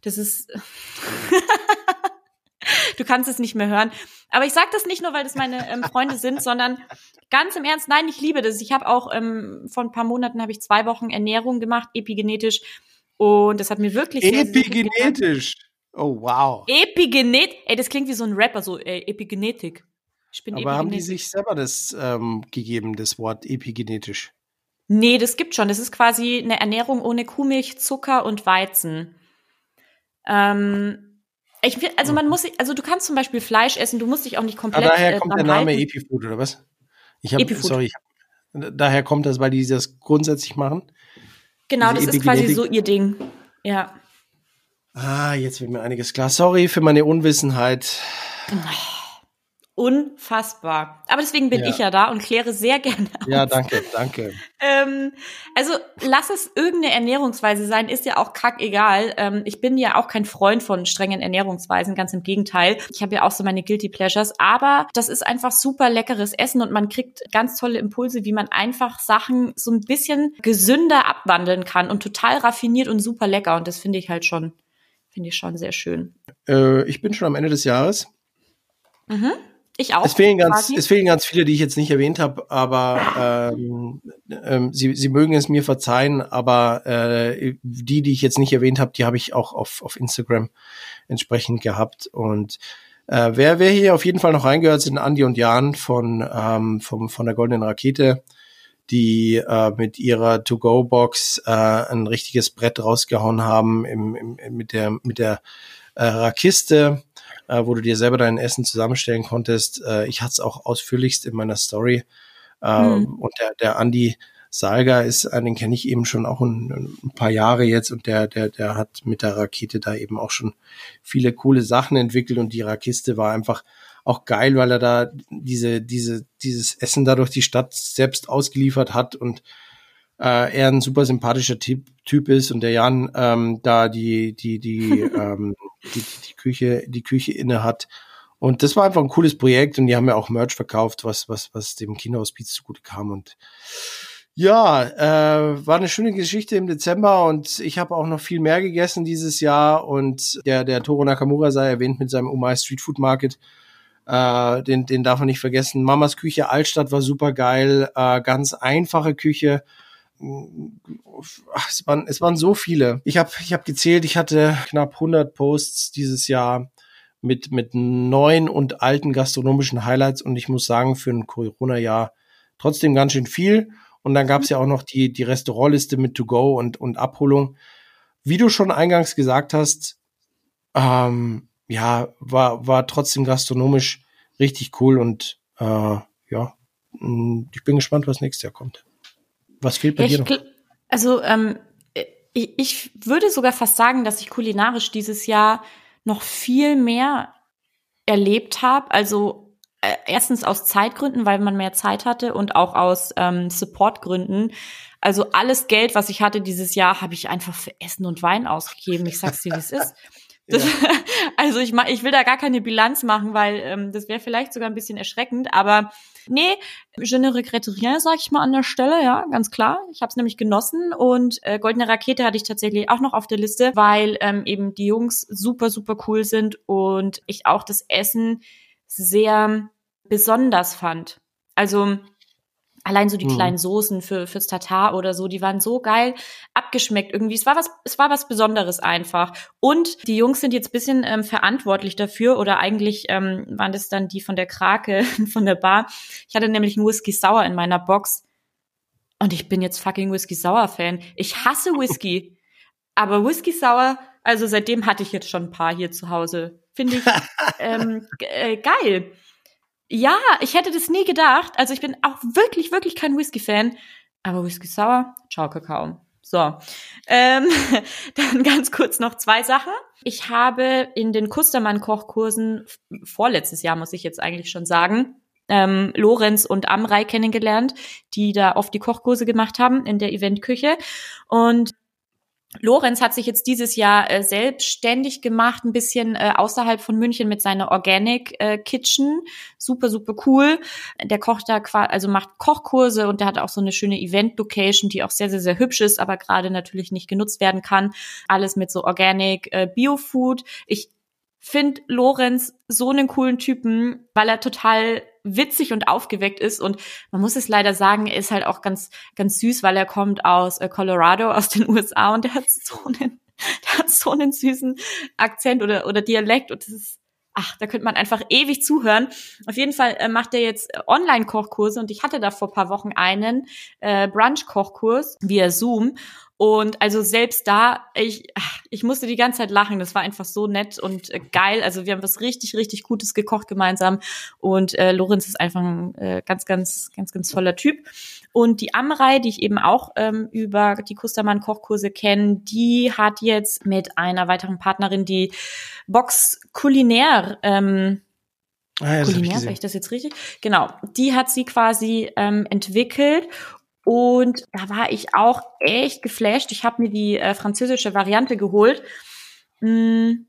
S2: Das ist [laughs] Du kannst es nicht mehr hören. Aber ich sage das nicht nur, weil das meine ähm, Freunde sind, sondern ganz im Ernst, nein, ich liebe das. Ich habe auch ähm, vor ein paar Monaten habe ich zwei Wochen Ernährung gemacht, epigenetisch. Und das hat mir wirklich
S1: Epigenetisch. Sehr, sehr oh, wow.
S2: Epigenet. Ey, das klingt wie so ein Rapper, so äh, Epigenetik.
S1: Ich bin Aber haben die sich selber das ähm, gegeben, das Wort epigenetisch?
S2: Nee, das gibt schon. Das ist quasi eine Ernährung ohne Kuhmilch, Zucker und Weizen. Ähm, ich, also man muss, also du kannst zum Beispiel Fleisch essen, du musst dich auch nicht komplett.
S1: Ah, daher äh, kommt der Name halten. Epifood oder was? Ich habe, sorry, ich hab, daher kommt das, weil die das grundsätzlich machen.
S2: Genau, das ist quasi so ihr Ding. Ja.
S1: Ah, jetzt wird mir einiges klar. Sorry für meine Unwissenheit.
S2: Oh unfassbar. Aber deswegen bin ja. ich ja da und kläre sehr gerne
S1: auf. [laughs] Ja, danke, danke.
S2: ähm, also lass es irgendeine Ernährungsweise sein, ist ja auch kackegal. Ähm, ich bin ja auch kein Freund von strengen Ernährungsweisen, ganz im Gegenteil. Ich habe ja auch so meine Guilty Pleasures, aber das ist einfach super leckeres Essen und man kriegt ganz tolle Impulse, wie man einfach Sachen so ein bisschen gesünder abwandeln kann und total raffiniert und super lecker. Und das finde ich halt schon, finde ich schon sehr schön.
S1: Äh, ich bin schon am Ende des Jahres.
S2: Mhm. Ich auch.
S1: Es fehlen ganz, es fehlen ganz viele, die ich jetzt nicht erwähnt habe, aber ähm, ähm, Sie, Sie mögen es mir verzeihen, aber äh, die, die ich jetzt nicht erwähnt habe, die habe ich auch auf, auf Instagram entsprechend gehabt. Und äh, wer, wer hier auf jeden Fall noch reingehört, sind Andi und Jan von, ähm, vom, von der Goldenen Rakete, die äh, mit ihrer To-Go-Box äh, ein richtiges Brett rausgehauen haben im, im, mit der, mit der äh, Rakiste äh, wo du dir selber dein Essen zusammenstellen konntest. Äh, ich hatte es auch ausführlichst in meiner Story. Äh, mhm. Und der, der Andi Salga ist, äh, den kenne ich eben schon auch ein, ein, paar Jahre jetzt und der, der, der hat mit der Rakete da eben auch schon viele coole Sachen entwickelt und die Rakiste war einfach auch geil, weil er da diese, diese, dieses Essen da durch die Stadt selbst ausgeliefert hat und äh, er ein super sympathischer Typ, typ ist und der Jan ähm, da die, die, die, [laughs] ähm, die, die Küche, die Küche inne hat. Und das war einfach ein cooles Projekt und die haben ja auch Merch verkauft, was, was, was dem Kinderhospiz zugute kam. Und ja, äh, war eine schöne Geschichte im Dezember und ich habe auch noch viel mehr gegessen dieses Jahr. Und der, der Toro Nakamura sei erwähnt mit seinem Umai Street Food Market. Äh, den, den darf man nicht vergessen. Mamas Küche Altstadt war super geil. Äh, ganz einfache Küche ach, es, waren, es waren so viele. Ich habe ich hab gezählt, ich hatte knapp 100 Posts dieses Jahr mit, mit neuen und alten gastronomischen Highlights und ich muss sagen, für ein Corona-Jahr trotzdem ganz schön viel. Und dann gab es ja auch noch die, die Restaurantliste mit To-Go und, und Abholung. Wie du schon eingangs gesagt hast, ähm, ja, war, war trotzdem gastronomisch richtig cool und äh, ja, ich bin gespannt, was nächstes Jahr kommt. Was fehlt bei ich, dir noch?
S2: Also ähm, ich, ich würde sogar fast sagen, dass ich kulinarisch dieses Jahr noch viel mehr erlebt habe. Also äh, erstens aus Zeitgründen, weil man mehr Zeit hatte und auch aus ähm, Supportgründen. Also alles Geld, was ich hatte dieses Jahr, habe ich einfach für Essen und Wein ausgegeben. Ich sag's dir, wie es ist. Das, [laughs] ja. [laughs] Also ich, ich will da gar keine Bilanz machen, weil ähm, das wäre vielleicht sogar ein bisschen erschreckend. Aber nee, je ne regrette rien, sag ich mal an der Stelle, ja, ganz klar. Ich habe es nämlich genossen und äh, Goldene Rakete hatte ich tatsächlich auch noch auf der Liste, weil ähm, eben die Jungs super, super cool sind und ich auch das Essen sehr besonders fand. Also Allein so die mhm. kleinen Soßen für fürs Tatar oder so, die waren so geil abgeschmeckt irgendwie. Es war was, es war was Besonderes einfach. Und die Jungs sind jetzt bisschen ähm, verantwortlich dafür oder eigentlich ähm, waren das dann die von der Krake [laughs] von der Bar. Ich hatte nämlich einen Whisky Sauer in meiner Box und ich bin jetzt fucking Whisky Sauer Fan. Ich hasse Whisky, [laughs] aber Whisky Sauer, also seitdem hatte ich jetzt schon ein paar hier zu Hause. Finde ich [laughs] ähm, äh, geil. Ja, ich hätte das nie gedacht. Also ich bin auch wirklich, wirklich kein Whisky-Fan. Aber Whisky Sour, ciao Kakao. So, ähm, [laughs] dann ganz kurz noch zwei Sachen. Ich habe in den Kustermann-Kochkursen vorletztes Jahr, muss ich jetzt eigentlich schon sagen, ähm, Lorenz und Amrei kennengelernt, die da oft die Kochkurse gemacht haben in der Eventküche. Und Lorenz hat sich jetzt dieses Jahr äh, selbstständig gemacht, ein bisschen äh, außerhalb von München mit seiner Organic äh, Kitchen. Super, super cool. Der kocht da quasi, also macht Kochkurse und der hat auch so eine schöne Event-Location, die auch sehr, sehr, sehr hübsch ist, aber gerade natürlich nicht genutzt werden kann. Alles mit so Organic äh, Bio-Food. Ich finde Lorenz so einen coolen Typen, weil er total witzig und aufgeweckt ist. Und man muss es leider sagen, er ist halt auch ganz ganz süß, weil er kommt aus äh, Colorado [laughs] aus den USA und der hat so einen der hat so einen süßen Akzent oder oder Dialekt. Und das ist ach, da könnte man einfach ewig zuhören. Auf jeden Fall äh, macht er jetzt Online-Kochkurse. Und ich hatte da vor paar Wochen einen äh, Brunch-Kochkurs via Zoom und also selbst da, ich, ich musste die ganze Zeit lachen. Das war einfach so nett und äh, geil. Also wir haben was richtig, richtig Gutes gekocht gemeinsam. Und äh, Lorenz ist einfach ein äh, ganz, ganz, ganz, ganz toller Typ. Und die Amrei, die ich eben auch ähm, über die Kustermann Kochkurse kenne, die hat jetzt mit einer weiteren Partnerin die Box Kulinär ähm, Ah, ja, Kulinär, sag ich das jetzt richtig? Genau, die hat sie quasi ähm, entwickelt und da war ich auch echt geflasht. Ich habe mir die äh, französische Variante geholt. Mm.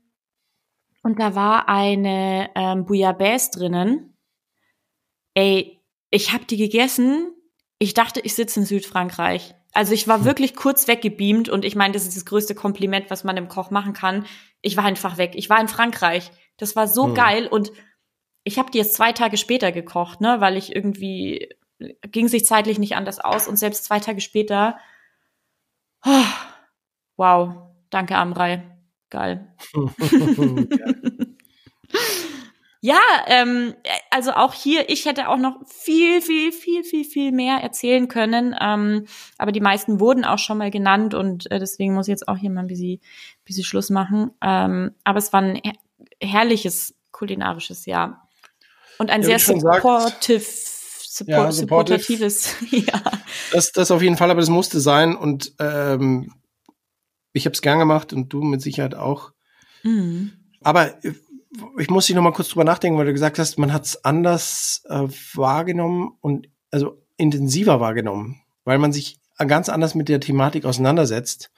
S2: Und da war eine ähm, Bouillabaisse drinnen. Ey, ich habe die gegessen. Ich dachte, ich sitze in Südfrankreich. Also ich war hm. wirklich kurz weggebeamt und ich meine, das ist das größte Kompliment, was man dem Koch machen kann. Ich war einfach weg. Ich war in Frankreich. Das war so hm. geil und ich habe die jetzt zwei Tage später gekocht, ne, weil ich irgendwie ging sich zeitlich nicht anders aus und selbst zwei Tage später, oh, wow, danke Amrei, geil. [laughs] ja, ähm, also auch hier, ich hätte auch noch viel, viel, viel, viel, viel mehr erzählen können, ähm, aber die meisten wurden auch schon mal genannt und äh, deswegen muss ich jetzt auch hier mal ein bisschen, bisschen Schluss machen. Ähm, aber es war ein her herrliches kulinarisches Jahr und ein ja, sehr supportive
S1: Support, ja, supportatives. [laughs] ja. Das, das auf jeden Fall, aber das musste sein und ähm, ich habe es gern gemacht und du mit Sicherheit auch. Mhm. Aber äh, ich muss dich noch mal kurz drüber nachdenken, weil du gesagt hast, man hat es anders äh, wahrgenommen und also intensiver wahrgenommen, weil man sich ganz anders mit der Thematik auseinandersetzt.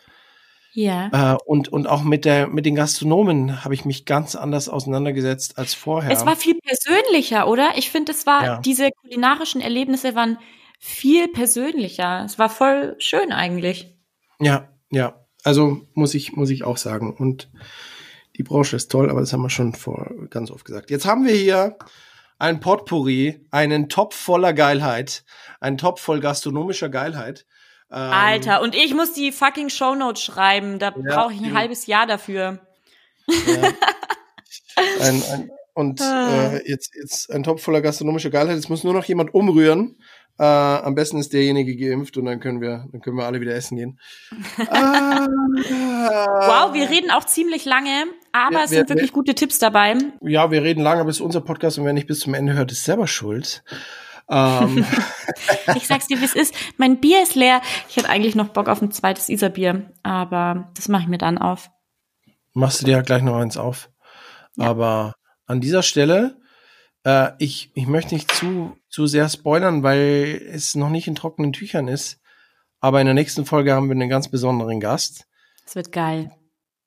S1: Ja. Äh, und, und auch mit der, mit den Gastronomen habe ich mich ganz anders auseinandergesetzt als vorher.
S2: Es war viel persönlicher, oder? Ich finde, es war, ja. diese kulinarischen Erlebnisse waren viel persönlicher. Es war voll schön eigentlich.
S1: Ja, ja. Also muss ich, muss ich auch sagen. Und die Branche ist toll, aber das haben wir schon vor ganz oft gesagt. Jetzt haben wir hier ein Potpourri, einen Topf voller Geilheit, einen Topf voll gastronomischer Geilheit.
S2: Ähm, Alter, und ich muss die fucking Shownotes schreiben. Da ja, brauche ich ein halbes Jahr dafür. Ja.
S1: ein, ein, und [laughs] ah. äh, jetzt, jetzt ein Topf voller gastronomischer Geilheit. Es muss nur noch jemand umrühren. Äh, am besten ist derjenige geimpft und dann können wir, dann können wir alle wieder essen gehen. [laughs]
S2: ah, wow, wir reden auch ziemlich lange, aber ja, es sind wir, wirklich wir, gute Tipps dabei.
S1: Ja, wir reden lange, aber es ist unser Podcast und wer nicht bis zum Ende hört, ist selber schuld. Ähm. [laughs]
S2: ich sag's dir, wie es ist. Mein Bier ist leer. Ich hätte eigentlich noch Bock auf ein zweites Isarbier, aber das mache ich mir dann auf.
S1: Machst du dir ja gleich noch eins auf. Ja. Aber an dieser Stelle, äh, ich, ich möchte nicht zu, zu sehr spoilern, weil es noch nicht in trockenen Tüchern ist. Aber in der nächsten Folge haben wir einen ganz besonderen Gast.
S2: Es wird geil.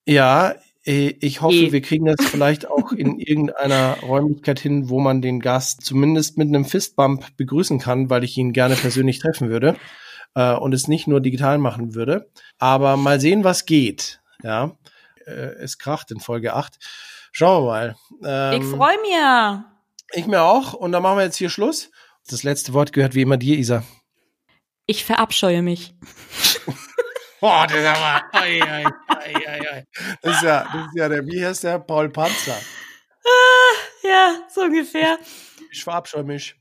S1: Ja, ich hoffe, e. wir kriegen das vielleicht auch in [laughs] irgendeiner Räumlichkeit hin, wo man den Gast zumindest mit einem Fistbump begrüßen kann, weil ich ihn gerne persönlich treffen würde äh, und es nicht nur digital machen würde. Aber mal sehen, was geht. Ja, äh, es kracht in Folge 8. Schauen wir mal.
S2: Ähm, ich freue mich.
S1: Ich mir auch. Und dann machen wir jetzt hier Schluss. Das letzte Wort gehört wie immer dir, Isa.
S2: Ich verabscheue mich. [laughs]
S1: Boah, das ist aber. Oi, oi, oi, das, ist ja, das ist ja der, wie heißt der? Paul Panzer.
S2: Ah, ja, so ungefähr.
S1: Ich verabscheue mich.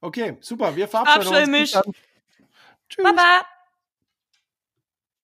S1: Okay, super. Wir verabscheuen Verabscheue uns.
S2: mich. Tschüss. Baba.